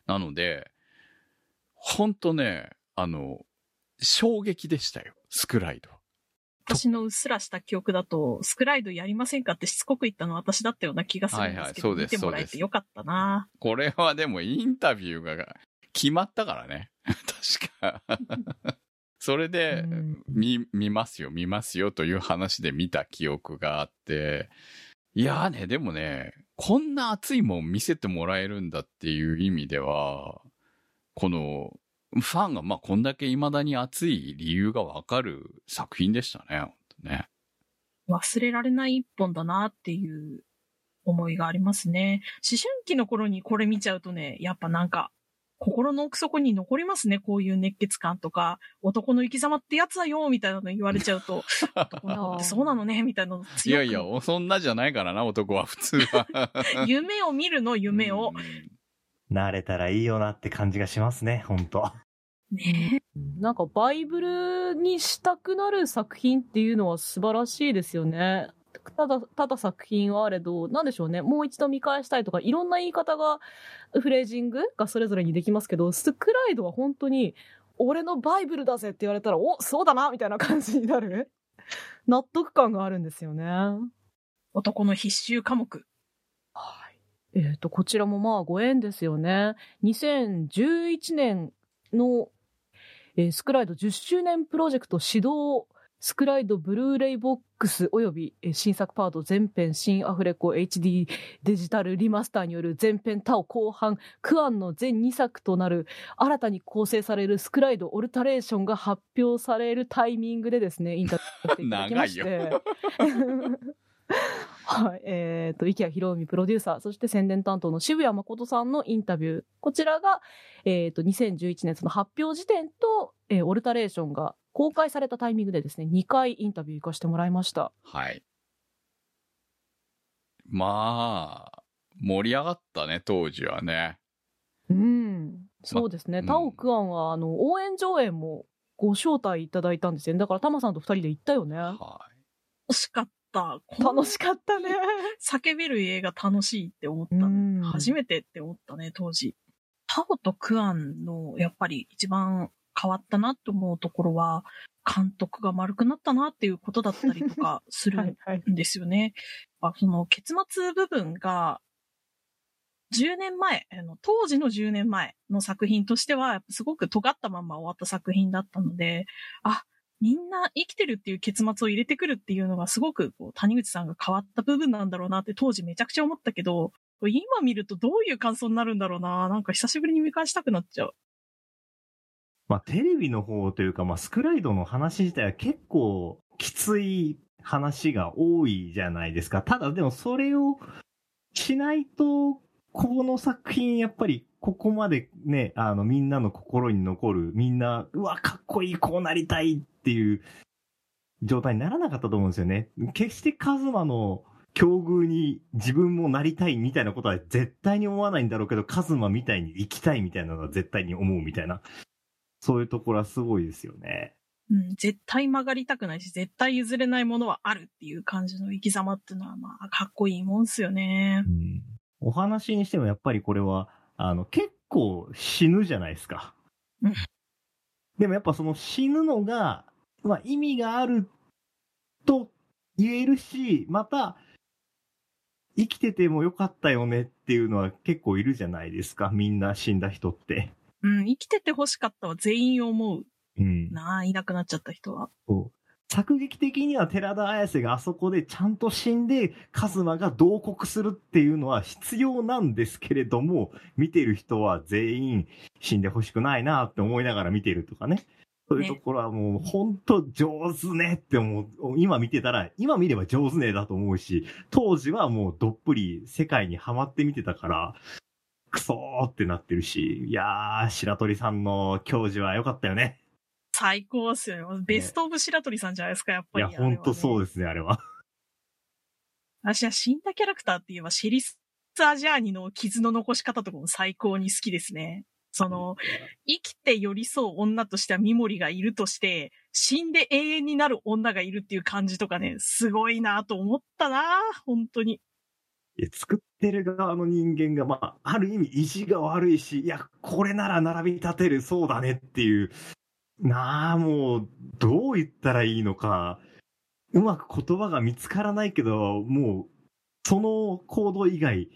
Speaker 3: なので、ほんとね、あの、衝撃でしたよ、スクライドは。
Speaker 8: 私のうっすらした記憶だと、スクライドやりませんかってしつこく言ったのは私だったような気がするんですけど、
Speaker 3: はいはい
Speaker 8: 見てもらえてよかったな
Speaker 3: これはでもインタビューが決まったからね。*laughs* 確か。それで、
Speaker 5: うん
Speaker 3: 見、見ますよ、見ますよという話で見た記憶があって、いやーね、でもね、こんな熱いもん見せてもらえるんだっていう意味では、この、ファンがまあこんだけ未だに熱い理由がわかる作品でしたね、ね。
Speaker 8: 忘れられない一本だなっていう思いがありますね。思春期の頃にこれ見ちゃうとね、やっぱなんか、心の奥底に残りますね。こういう熱血感とか、男の生き様ってやつだよ、みたいなの言われちゃうと、*laughs* 男の子ってそうなのね、みたいなの
Speaker 3: いやいや、そんなじゃないからな、男は普通は。*laughs*
Speaker 8: 夢を見るの、夢を。
Speaker 3: うん
Speaker 7: 慣れたらいいよなって感じがしますね、本当
Speaker 8: ね
Speaker 5: なんかバイブルにしたくなる作品っていうのは素晴らしいですよね。ただ、ただ作品はあれど、なんでしょうね。もう一度見返したいとか、いろんな言い方が、フレージングがそれぞれにできますけど、スクライドは本当に、俺のバイブルだぜって言われたら、お、そうだなみたいな感じになる。納得感があるんですよね。
Speaker 8: 男の必修科目。
Speaker 5: えっ、と、こちらもまあご縁ですよね。2011年の、えースクライド10周年プロジェクト始動、スクライドブルーレイボックスおよび、えー新作パート全編新アフレコ HD デジタルリマスターによる全編タオ後半クアンの全2作となる新たに構成されるスクライドオルタレーションが発表されるタイミングでですね、インタビューさせていただきまして。*laughs*
Speaker 3: 長 *laughs*
Speaker 5: はい。えっ、と、池谷博文プロデューサー、そして宣伝担当の渋谷誠さんのインタビュー。こちらが、えっ、と、2011年その発表時点と、えーオルタレーションが公開されたタイミングでですね、2回インタビュー行かせてもらいました。
Speaker 3: はい。まあ、盛り上がったね、当時はね。
Speaker 5: うん。そうですね。
Speaker 3: うん
Speaker 5: タオクアンは、あの、応援上映もご招待いただいたんですよね。だから、タマさんと2人で行ったよね。
Speaker 3: は
Speaker 8: 惜しかった。
Speaker 5: 楽しかったね。
Speaker 8: 叫べる映画楽しいって思った。
Speaker 5: うん
Speaker 8: 初めてって思ったね、当時。タオとクアンの、やっぱり一番変わったなって思うところは、監督が丸くなったなっていうことだったりとか *laughs* する
Speaker 5: はい、はい。
Speaker 8: んですよね。あその結末部分が、10年前、あの当時の10年前の作品としては、すごく尖ったまま終わった作品だったので、あ、みんな生きてるっていう結末を入れてくるっていうのがすごくこう谷口さんが変わった部分なんだろうなって当時めちゃくちゃ思ったけど、今見るとどういう感想になるんだろうななんか久しぶりに見返したくなっちゃう。
Speaker 7: まあ、テレビの方というか、まあ、スクライドの話自体は結構きつい話が多いじゃないですか。ただでもそれをしないと、この作品やっぱりここまでね、あのみんなの心に残る、みんな、うわ、かっこいい、こうなりたいっていう状態にならなかったと思うんですよね。決してカズマの境遇に自分もなりたいみたいなことは絶対に思わないんだろうけど、カズマみたいに生きたいみたいなのは絶対に思うみたいな。そういうところはすごいですよね。
Speaker 8: うん、絶対曲がりたくないし、絶対譲れないものはあるっていう感じの生き様っていうのは、まあ、かっこいいもんすよね。
Speaker 7: うん、お話にしてもやっぱりこれは、あの、結構死ぬじゃないですか。
Speaker 8: うん
Speaker 7: でもやっぱその死ぬのが、まあ意味があると言えるし、また、生きててもよかったよねっていうのは結構いるじゃないですか。みんな死んだ人って。
Speaker 8: うん、生きてて欲しかったは全員思う
Speaker 7: うん。
Speaker 8: なあ、いなくなっちゃった人は。
Speaker 7: そう作劇的には寺田綾瀬があそこでちゃんと死んで、カズマが同国するっていうのは必要なんですけれども、見てる人は全員死んでほしくないなって思いながら見てるとかね。そういうところはもう本当上手ねって思う。今見てたら、今見れば上手ねだと思うし、当時はもうどっぷり世界にハマって見てたから、クソーってなってるし、いやー、白鳥さんの教授は良かったよね。
Speaker 8: 最高っすよね。ベストオブ白鳥さんじゃないですか、やっぱり。
Speaker 7: いや、本当そう
Speaker 8: う。
Speaker 7: ですね、あれは。
Speaker 8: 私は死んだキャラクターって言えば、シェリス・アジャーニの傷の残し方とかも最高に好きですね。その、生きて寄り添う女としてはミモリがいるとして、死んで永遠になる女がいるっていう感じとかね、すごいなと思ったな本当に。
Speaker 7: 作ってる側の人間が、まあ、ある意味意地が悪いし、いや、これなら並び立てる、そうだねっていう、なあ、もう、どう言ったらいいのか、うまく言葉が見つからないけど、もう、その行動以外、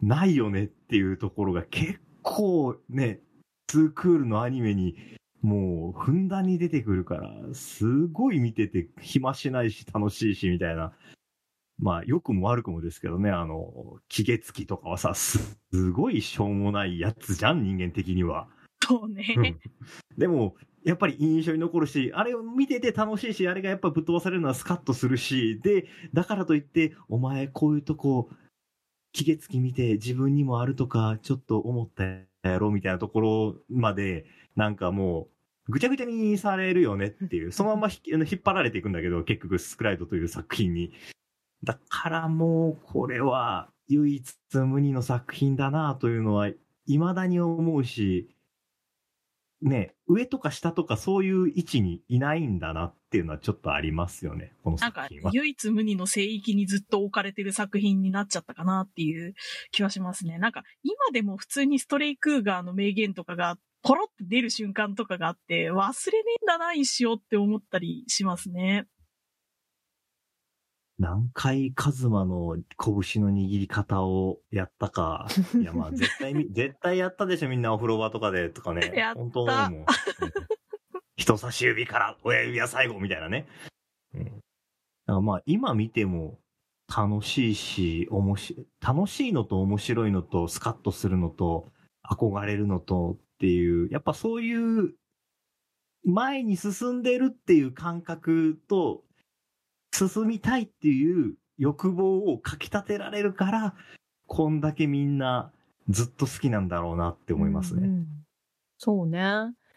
Speaker 7: ないよねっていうところが結構ね、ツークールのアニメに、もう、ふんだんに出てくるから、すごい見てて暇しないし楽しいし、みたいな。まあ、良くも悪くもですけどね、あの、気月きとかはさ、すすごいしょうもないやつじゃん、人間的には。
Speaker 8: そうね。
Speaker 7: でも、やっぱり印象に残るし、あれを見てて楽しいし、あれがやっぱぶっ飛ばされるのはスカッとするし、で、だからといって、お前こういうとこ、期月き見て自分にもあるとか、ちょっと思ったやろ、みたいなところまで、なんかもう、ぐちゃぐちゃにされるよねっていう、そのまま *laughs* 引っ張られていくんだけど、結局スクライドという作品に。だからもう、これは唯一無二の作品だなというのは、未だに思うし、ね、上とか下とかそういう位置にいないんだなっていうのはちょっとありますよね、この
Speaker 8: なんか
Speaker 7: 作品は、。
Speaker 8: 唯一無二の聖域にずっと置かれてる作品になっちゃったかなっていう気はしますね。なんか、今でも普通にストレイクーガーの名言とかが、ポロって出る瞬間とかがあって、忘れねえんだな、一生って思ったりしますね。
Speaker 7: 何回カズマの拳の握り方をやったか。*laughs* いや、まあ絶対み、*laughs* 絶対やったでしょ、みんなお風呂場とかでとかね。*laughs*
Speaker 8: やった
Speaker 7: 本当思う人差し指から親指は最後みたいなね。うん。だからまあ今見ても楽しいし、おもし、楽しいのと面白いのとスカッとするのと憧れるのとっていう、やっぱそういう前に進んでるっていう感覚と進みたいっていう欲望をかき立てられるから、こんだけみんなずっと好きなんだろうなって思いますね。
Speaker 5: うんそうね。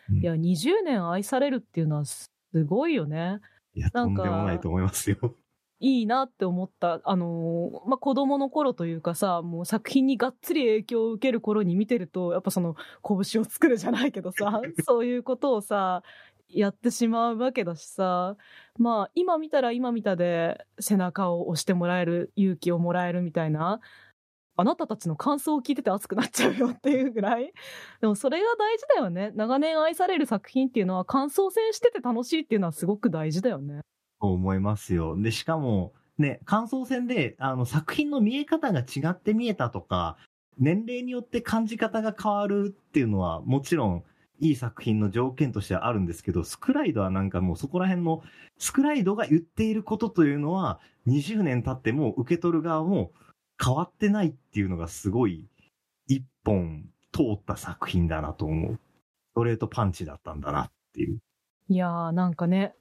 Speaker 7: うん
Speaker 5: いや、20年愛されるっていうのはすごいよね。
Speaker 7: いや、と
Speaker 5: なんか
Speaker 7: んでもないと思いますよ。
Speaker 5: いいなって思った。あのーまあ、子供の頃というかさ、もう作品にがっつり影響を受ける頃に見てると、やっぱその、拳を作るじゃないけどさ、そういうことをさ、やってしまうわけだしさ、まあ、今見たら今見たで背中を押してもらえる、勇気をもらえるみたいな、あなたたちの感想を聞いてて熱くなっちゃうよっていうぐらい。でもそれが大事だよね。長年愛される作品っていうのは感想戦してて楽しいっていうのはすごく大事だよね。
Speaker 7: 思いますよ。で、しかも、ね、感想戦で、あの、作品の見え方が違って見えたとか、年齢によって感じ方が変わるっていうのは、もちろん、いい作品の条件としてはあるんですけど、スクライドはなんかもうそこら辺の、スクライドが言っていることというのは、20年経っても受け取る側も変わってないっていうのがすごい、一本通った作品だなと思う。トレートパンチだったんだなっていう。
Speaker 5: いやー、なんかね、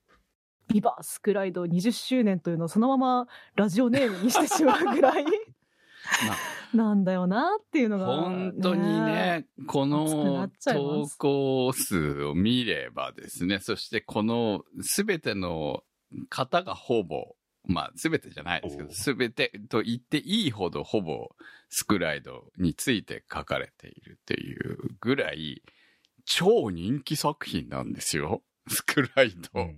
Speaker 5: ビバスクライド20周年というのをそのままラジオネームにしてしまうぐらい *laughs* *laughs* なんだよなっていうのが、
Speaker 3: 本当にね、この投
Speaker 5: す
Speaker 3: 稿数を見ればですね、そしてこのすべての方がほぼ、まあすべてじゃないですけど、すべてと言っていいほどほぼスクライドについて書かれているっていうぐらい、超人気作品なんですよ。*laughs* スクライド。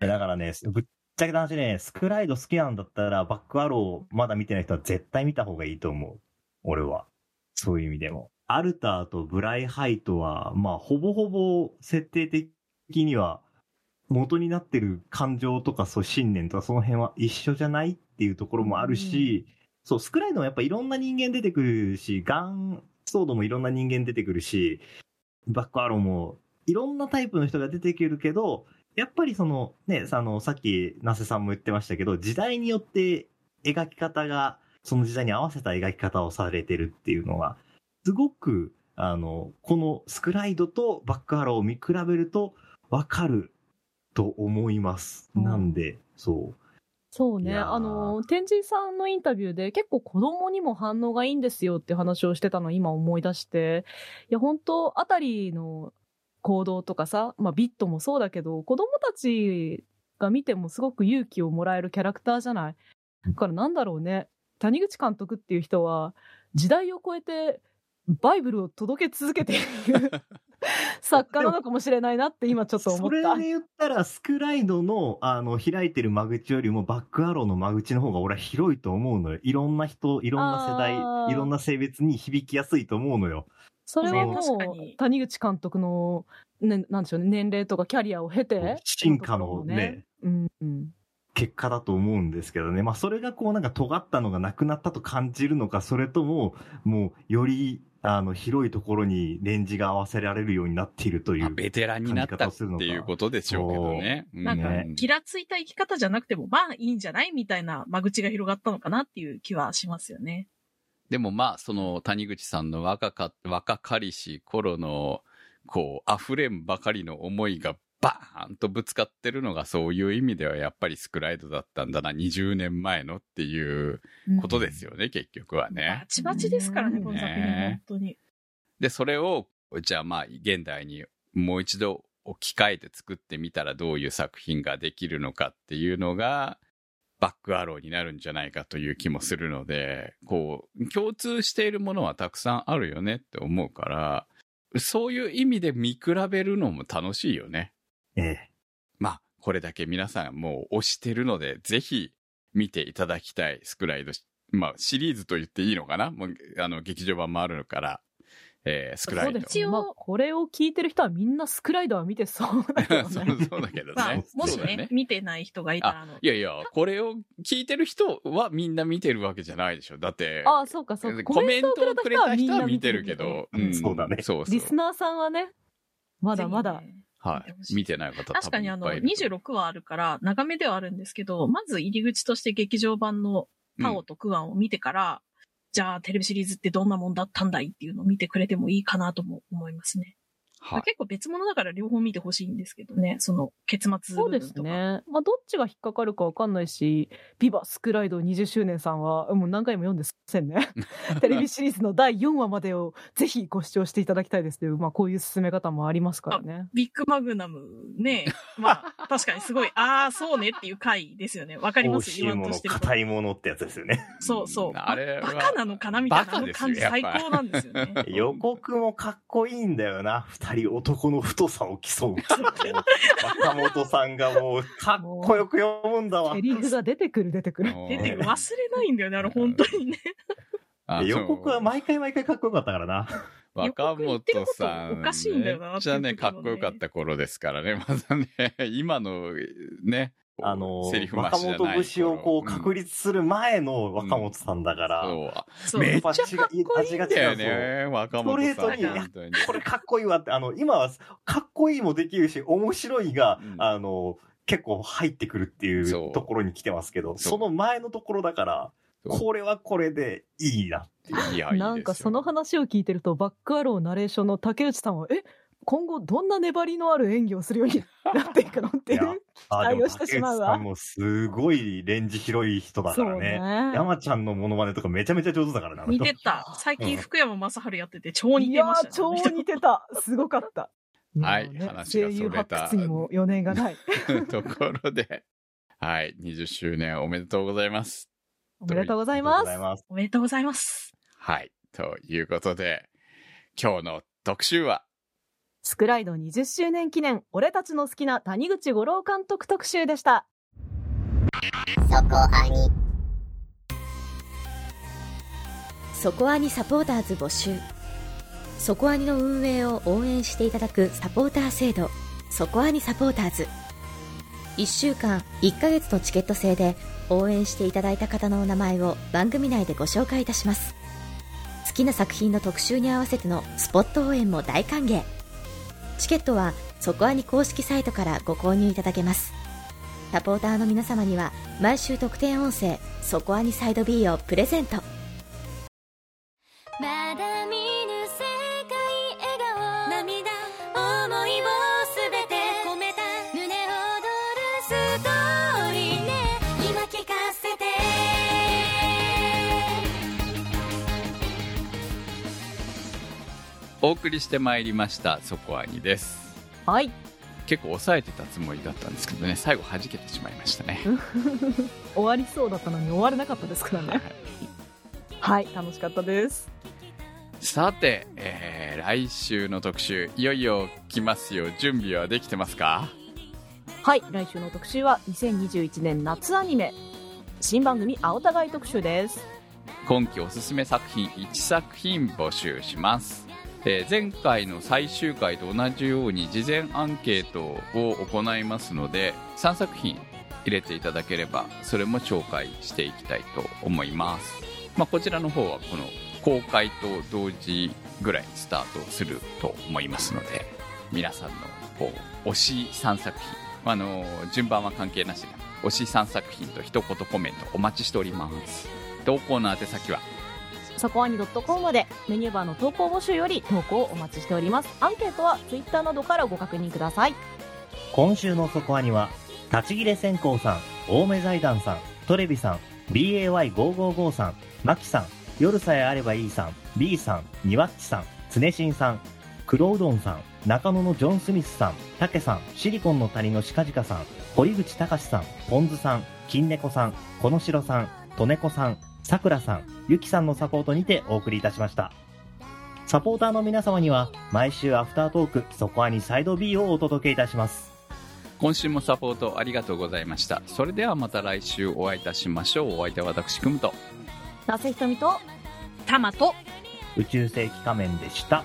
Speaker 7: えだからね、ぶっちゃけた話ね、スクライド好きなんだったら、バックアローまだ見てない人は絶対見た方がいいと思う。俺は。そういう意味でも。アルターとブライハイトは、まあ、ほぼほぼ設定的には、元になってる感情とか、そう、信念とか、その辺は一緒じゃないっていうところもあるし、そう、スクライドもやっぱいろんな人間出てくるし、ガンソードもいろんな人間出てくるし、バックアローもいろんなタイプの人が出てくるけど、やっぱりその、ね、あの、さっき、ナセさんも言ってましたけど、時代によって描き方が、その時代に合わせた描き方をされてるっていうのが、すごく、あの、このスクライドとバックアローを見比べるとわかると思います。
Speaker 5: うん
Speaker 7: なんで、そう。
Speaker 5: そうね。あの、天神さんのインタビューで結構子供にも反応がいいんですよって話をしてたのを今思い出して、いや、本当あたりの行動とかさ、まあビットもそうだけど、子供たちが見てもすごく勇気をもらえるキャラクターじゃない？だからなんだろうね。谷口監督っていう人は、時代を超えて、バイブルを届け続けている *laughs* 作家なのかもしれないなって今ちょっと思
Speaker 7: それ
Speaker 5: った。
Speaker 7: で言ったら、スクライドの、あの、開いてる間口よりも、バックアローの間口の方が俺は広いと思うのよ。いろんな人、いろんな世代、いろんな性別に響きやすいと思うのよ。
Speaker 5: それはも
Speaker 8: ね確かに
Speaker 5: う、谷口監督の、ね、なんでしょうね、年齢とかキャリアを経て、
Speaker 7: 進化のね、
Speaker 5: うん、うん。
Speaker 7: 結果だと思うんですけどね。まあ、それがこうなんか尖ったのがなくなったと感じるのか、それとも、もう、より、あの、広いところにレンジが合わせられるようになっているという。
Speaker 3: まあベテランになったっていうことでしょうけどね。
Speaker 8: なんか
Speaker 3: う、
Speaker 8: ギラついた生き方じゃなくても、まあいいんじゃない？みたいな間口が広がったのかなっていう気はしますよね。
Speaker 3: でもまあ、その谷口さんの若か、若かりし頃の、こう、溢れんばかりの思いがバーンとぶつかってるのがそういう意味ではやっぱりスクライドだったんだな、20年前のっていうことですよね、結局は
Speaker 8: バ
Speaker 3: ね。
Speaker 8: チバチですからね、この作品
Speaker 3: ね
Speaker 8: 本当に。
Speaker 3: で、それを、じゃあまあ、現代にもう一度置き換えて作ってみたらどういう作品ができるのかっていうのが、バックアローになるんじゃないかという気もするので、こう、共通しているものはたくさんあるよねって思うから、そういう意味で見比べるのも楽しいよね。
Speaker 7: ええ。
Speaker 3: まあ、これだけ皆さんもう推してるので、ぜひ見ていただきたいスクライドし、まあ、シリーズと言っていいのかな？もう、あの、劇場版もあるから、えースクライド。
Speaker 5: そうですよ。まあ、これを聞いてる人はみんなスクライダーは見てそうだけど
Speaker 3: そう
Speaker 5: ね。*laughs*
Speaker 3: そうだけど
Speaker 8: まあ
Speaker 3: ね。、
Speaker 8: もし
Speaker 3: そうだ
Speaker 8: ね、見てない人がいたら、あの、
Speaker 3: いやいや、これを聞いてる人はみんな見てるわけじゃないでしょ。だって、
Speaker 5: ああ、そうか、そうか。
Speaker 3: コメントをくれた人は見
Speaker 5: みんな
Speaker 3: てるけど、
Speaker 5: うん
Speaker 7: そうだね
Speaker 3: そうそう。
Speaker 5: リスナーさんはね、まだまだ
Speaker 8: ね
Speaker 3: はい。見てない方
Speaker 8: 確かにあの、
Speaker 3: いっぱいいると
Speaker 8: 26話あるから、長めではあるんですけど、まず入り口として劇場版のタオとクアンを見てから、じゃあテレビシリーズってどんなもんだったんだいっていうのを見てくれてもいいかなとも思いますね。
Speaker 3: はい。
Speaker 8: 結構別物だから両方見てほしいんですけどね、その結末
Speaker 5: そうで。すね。まあ、どっちが引っかかるかわかんないし、ビバスクライド20周年さんは、もう何回も読んですいませんね。*laughs* テレビシリーズの第4話までをぜひご視聴していただきたいですという、まあ、こういう進め方もありますからね。
Speaker 8: ビッグマグナムね、*laughs* まあ、確かにすごい、ああ、そうねっていう回ですよね。わかります？言わんとしてる
Speaker 7: 硬いものってやつですよね。
Speaker 8: そうそう。
Speaker 3: あれは
Speaker 8: バカなのかなみたいな、感じ最高なんですよね。*laughs*
Speaker 7: 予告もかっこいいんだよな。二人男の太さを競う。若本さんがもうかっこよく読むんだわ
Speaker 5: セ。リフが出てくる出てくる。
Speaker 8: 出てくる忘れないんだよね、あれ本当にね。
Speaker 3: あ
Speaker 7: 予告は毎回毎回かっこよかったからな。
Speaker 3: 若本さん、
Speaker 8: おかしいんだよな
Speaker 3: めっちゃねかっこよかった頃ですからね。まだね、今のね、
Speaker 7: あの
Speaker 3: セリ、フ増
Speaker 7: 若本節をこう確
Speaker 3: 立
Speaker 7: 立する前の若本さんだから、
Speaker 3: そう。
Speaker 8: そう。
Speaker 3: めっちゃかっこいいんだよね、若本さん。
Speaker 7: ストレートに
Speaker 3: 本当に
Speaker 7: これかっこいいわって、あの、今はかっこいいもできるし、面白いが、
Speaker 3: うん
Speaker 7: あの、結構入ってくるってい
Speaker 3: そう
Speaker 7: うところに来てますけど、
Speaker 3: そ
Speaker 7: の前のところだから、これはこれでいいなっていう。
Speaker 3: いや、いいですよ
Speaker 5: なんかその話を聞いてると、バックアローナレーションの竹内さんは、え今後どんな粘りのある演技をするようになっていくのってい
Speaker 7: いや
Speaker 5: う。
Speaker 7: あ
Speaker 5: 期待をしてしまうわ
Speaker 7: でもすごいレンジ広い人だから
Speaker 5: そう
Speaker 7: ね。
Speaker 5: ね。
Speaker 7: 山ちゃんのモノマネとかめちゃめちゃ上手だからな。
Speaker 8: 似てた。最近福山雅治やってて超似
Speaker 5: いや
Speaker 8: てました
Speaker 5: ー、超
Speaker 8: ね。
Speaker 5: 似てた。すごかった。
Speaker 3: はい話が
Speaker 5: 声優
Speaker 3: それた
Speaker 5: 発掘にも余念がない。*laughs*
Speaker 3: ところで、はい、20周年おめでとうございます。
Speaker 5: おめでとう。ございます。
Speaker 8: おめでとうございます。
Speaker 3: はい、ということで、今日の特集は、
Speaker 5: スクライド20周年記念、俺たちの好きな谷口五郎監督特集でした。
Speaker 2: そこアニ。
Speaker 10: そこアニサポーターズ募集。そこアニの運営を応援していただくサポーター制度。そこアニサポーターズ。1週間1ヶ月のチケット制で応援していただいた方のお名前を番組内でご紹介いたします。好きな作品の特集に合わせてのスポット応援も大歓迎チケットはそこアニ公式サイトからご購入いただけます。サポーターの皆様には毎週特典音声「そこアニサイド B」をプレゼント。
Speaker 2: まだ見
Speaker 3: お送りしてまいりました、そこアニです。
Speaker 5: はい。
Speaker 3: 結構抑えてたつもりだったんですけどね、最後弾けてしまいましたね。*laughs*
Speaker 5: 終わりそうだったのに終われなかったですからね。はい、楽しかったです。
Speaker 3: さて、えー、来週の特集、いよいよ来ますよ。準備はできてますか？
Speaker 5: はい、来週の特集は2021年夏アニメ。新番組青互い特集です。
Speaker 3: 今期おすすめ作品1作品募集します、えー前回の最終回と同じように事前アンケートを行いますので3作品入れていただければそれも紹介していきたいと思います、まあ、こちらの方はこの公開と同時ぐらいスタートすると思いますので皆さんのこう推し3作品あの順番は関係なしで推し3作品と一言コメントお待ちしております。投稿の宛先は
Speaker 5: そこアニ .com までメニューバーの投稿募集より投稿をお待ちしております。アンケートは Twitter などからご確認ください。
Speaker 11: 今週のそこアニは、立ち切れ線香さん、青梅財団さん、トレビさん、BAY555 さん、マキさん、夜さえあればいいさん、B さん、ニワッチさん、つねしんさん、黒うどんさん、中野のジョン・スミスさん、タケさん、シリコンの谷のシカジカさん、堀口隆さん、ポンズさん、金猫さん、このしろさん、とねこさん、さくらさん、ゆきさんのサポートにてお送りいたしました。サポーターの皆様には、毎週アフタートーク、そこアニサイド B をお届けいたします。
Speaker 3: 今週もサポートありがとうございましたそれではまた来週お会いいたしましょうお相手は私くむと
Speaker 5: なせひとみと、
Speaker 8: タマと、
Speaker 11: 宇宙世紀仮面でした。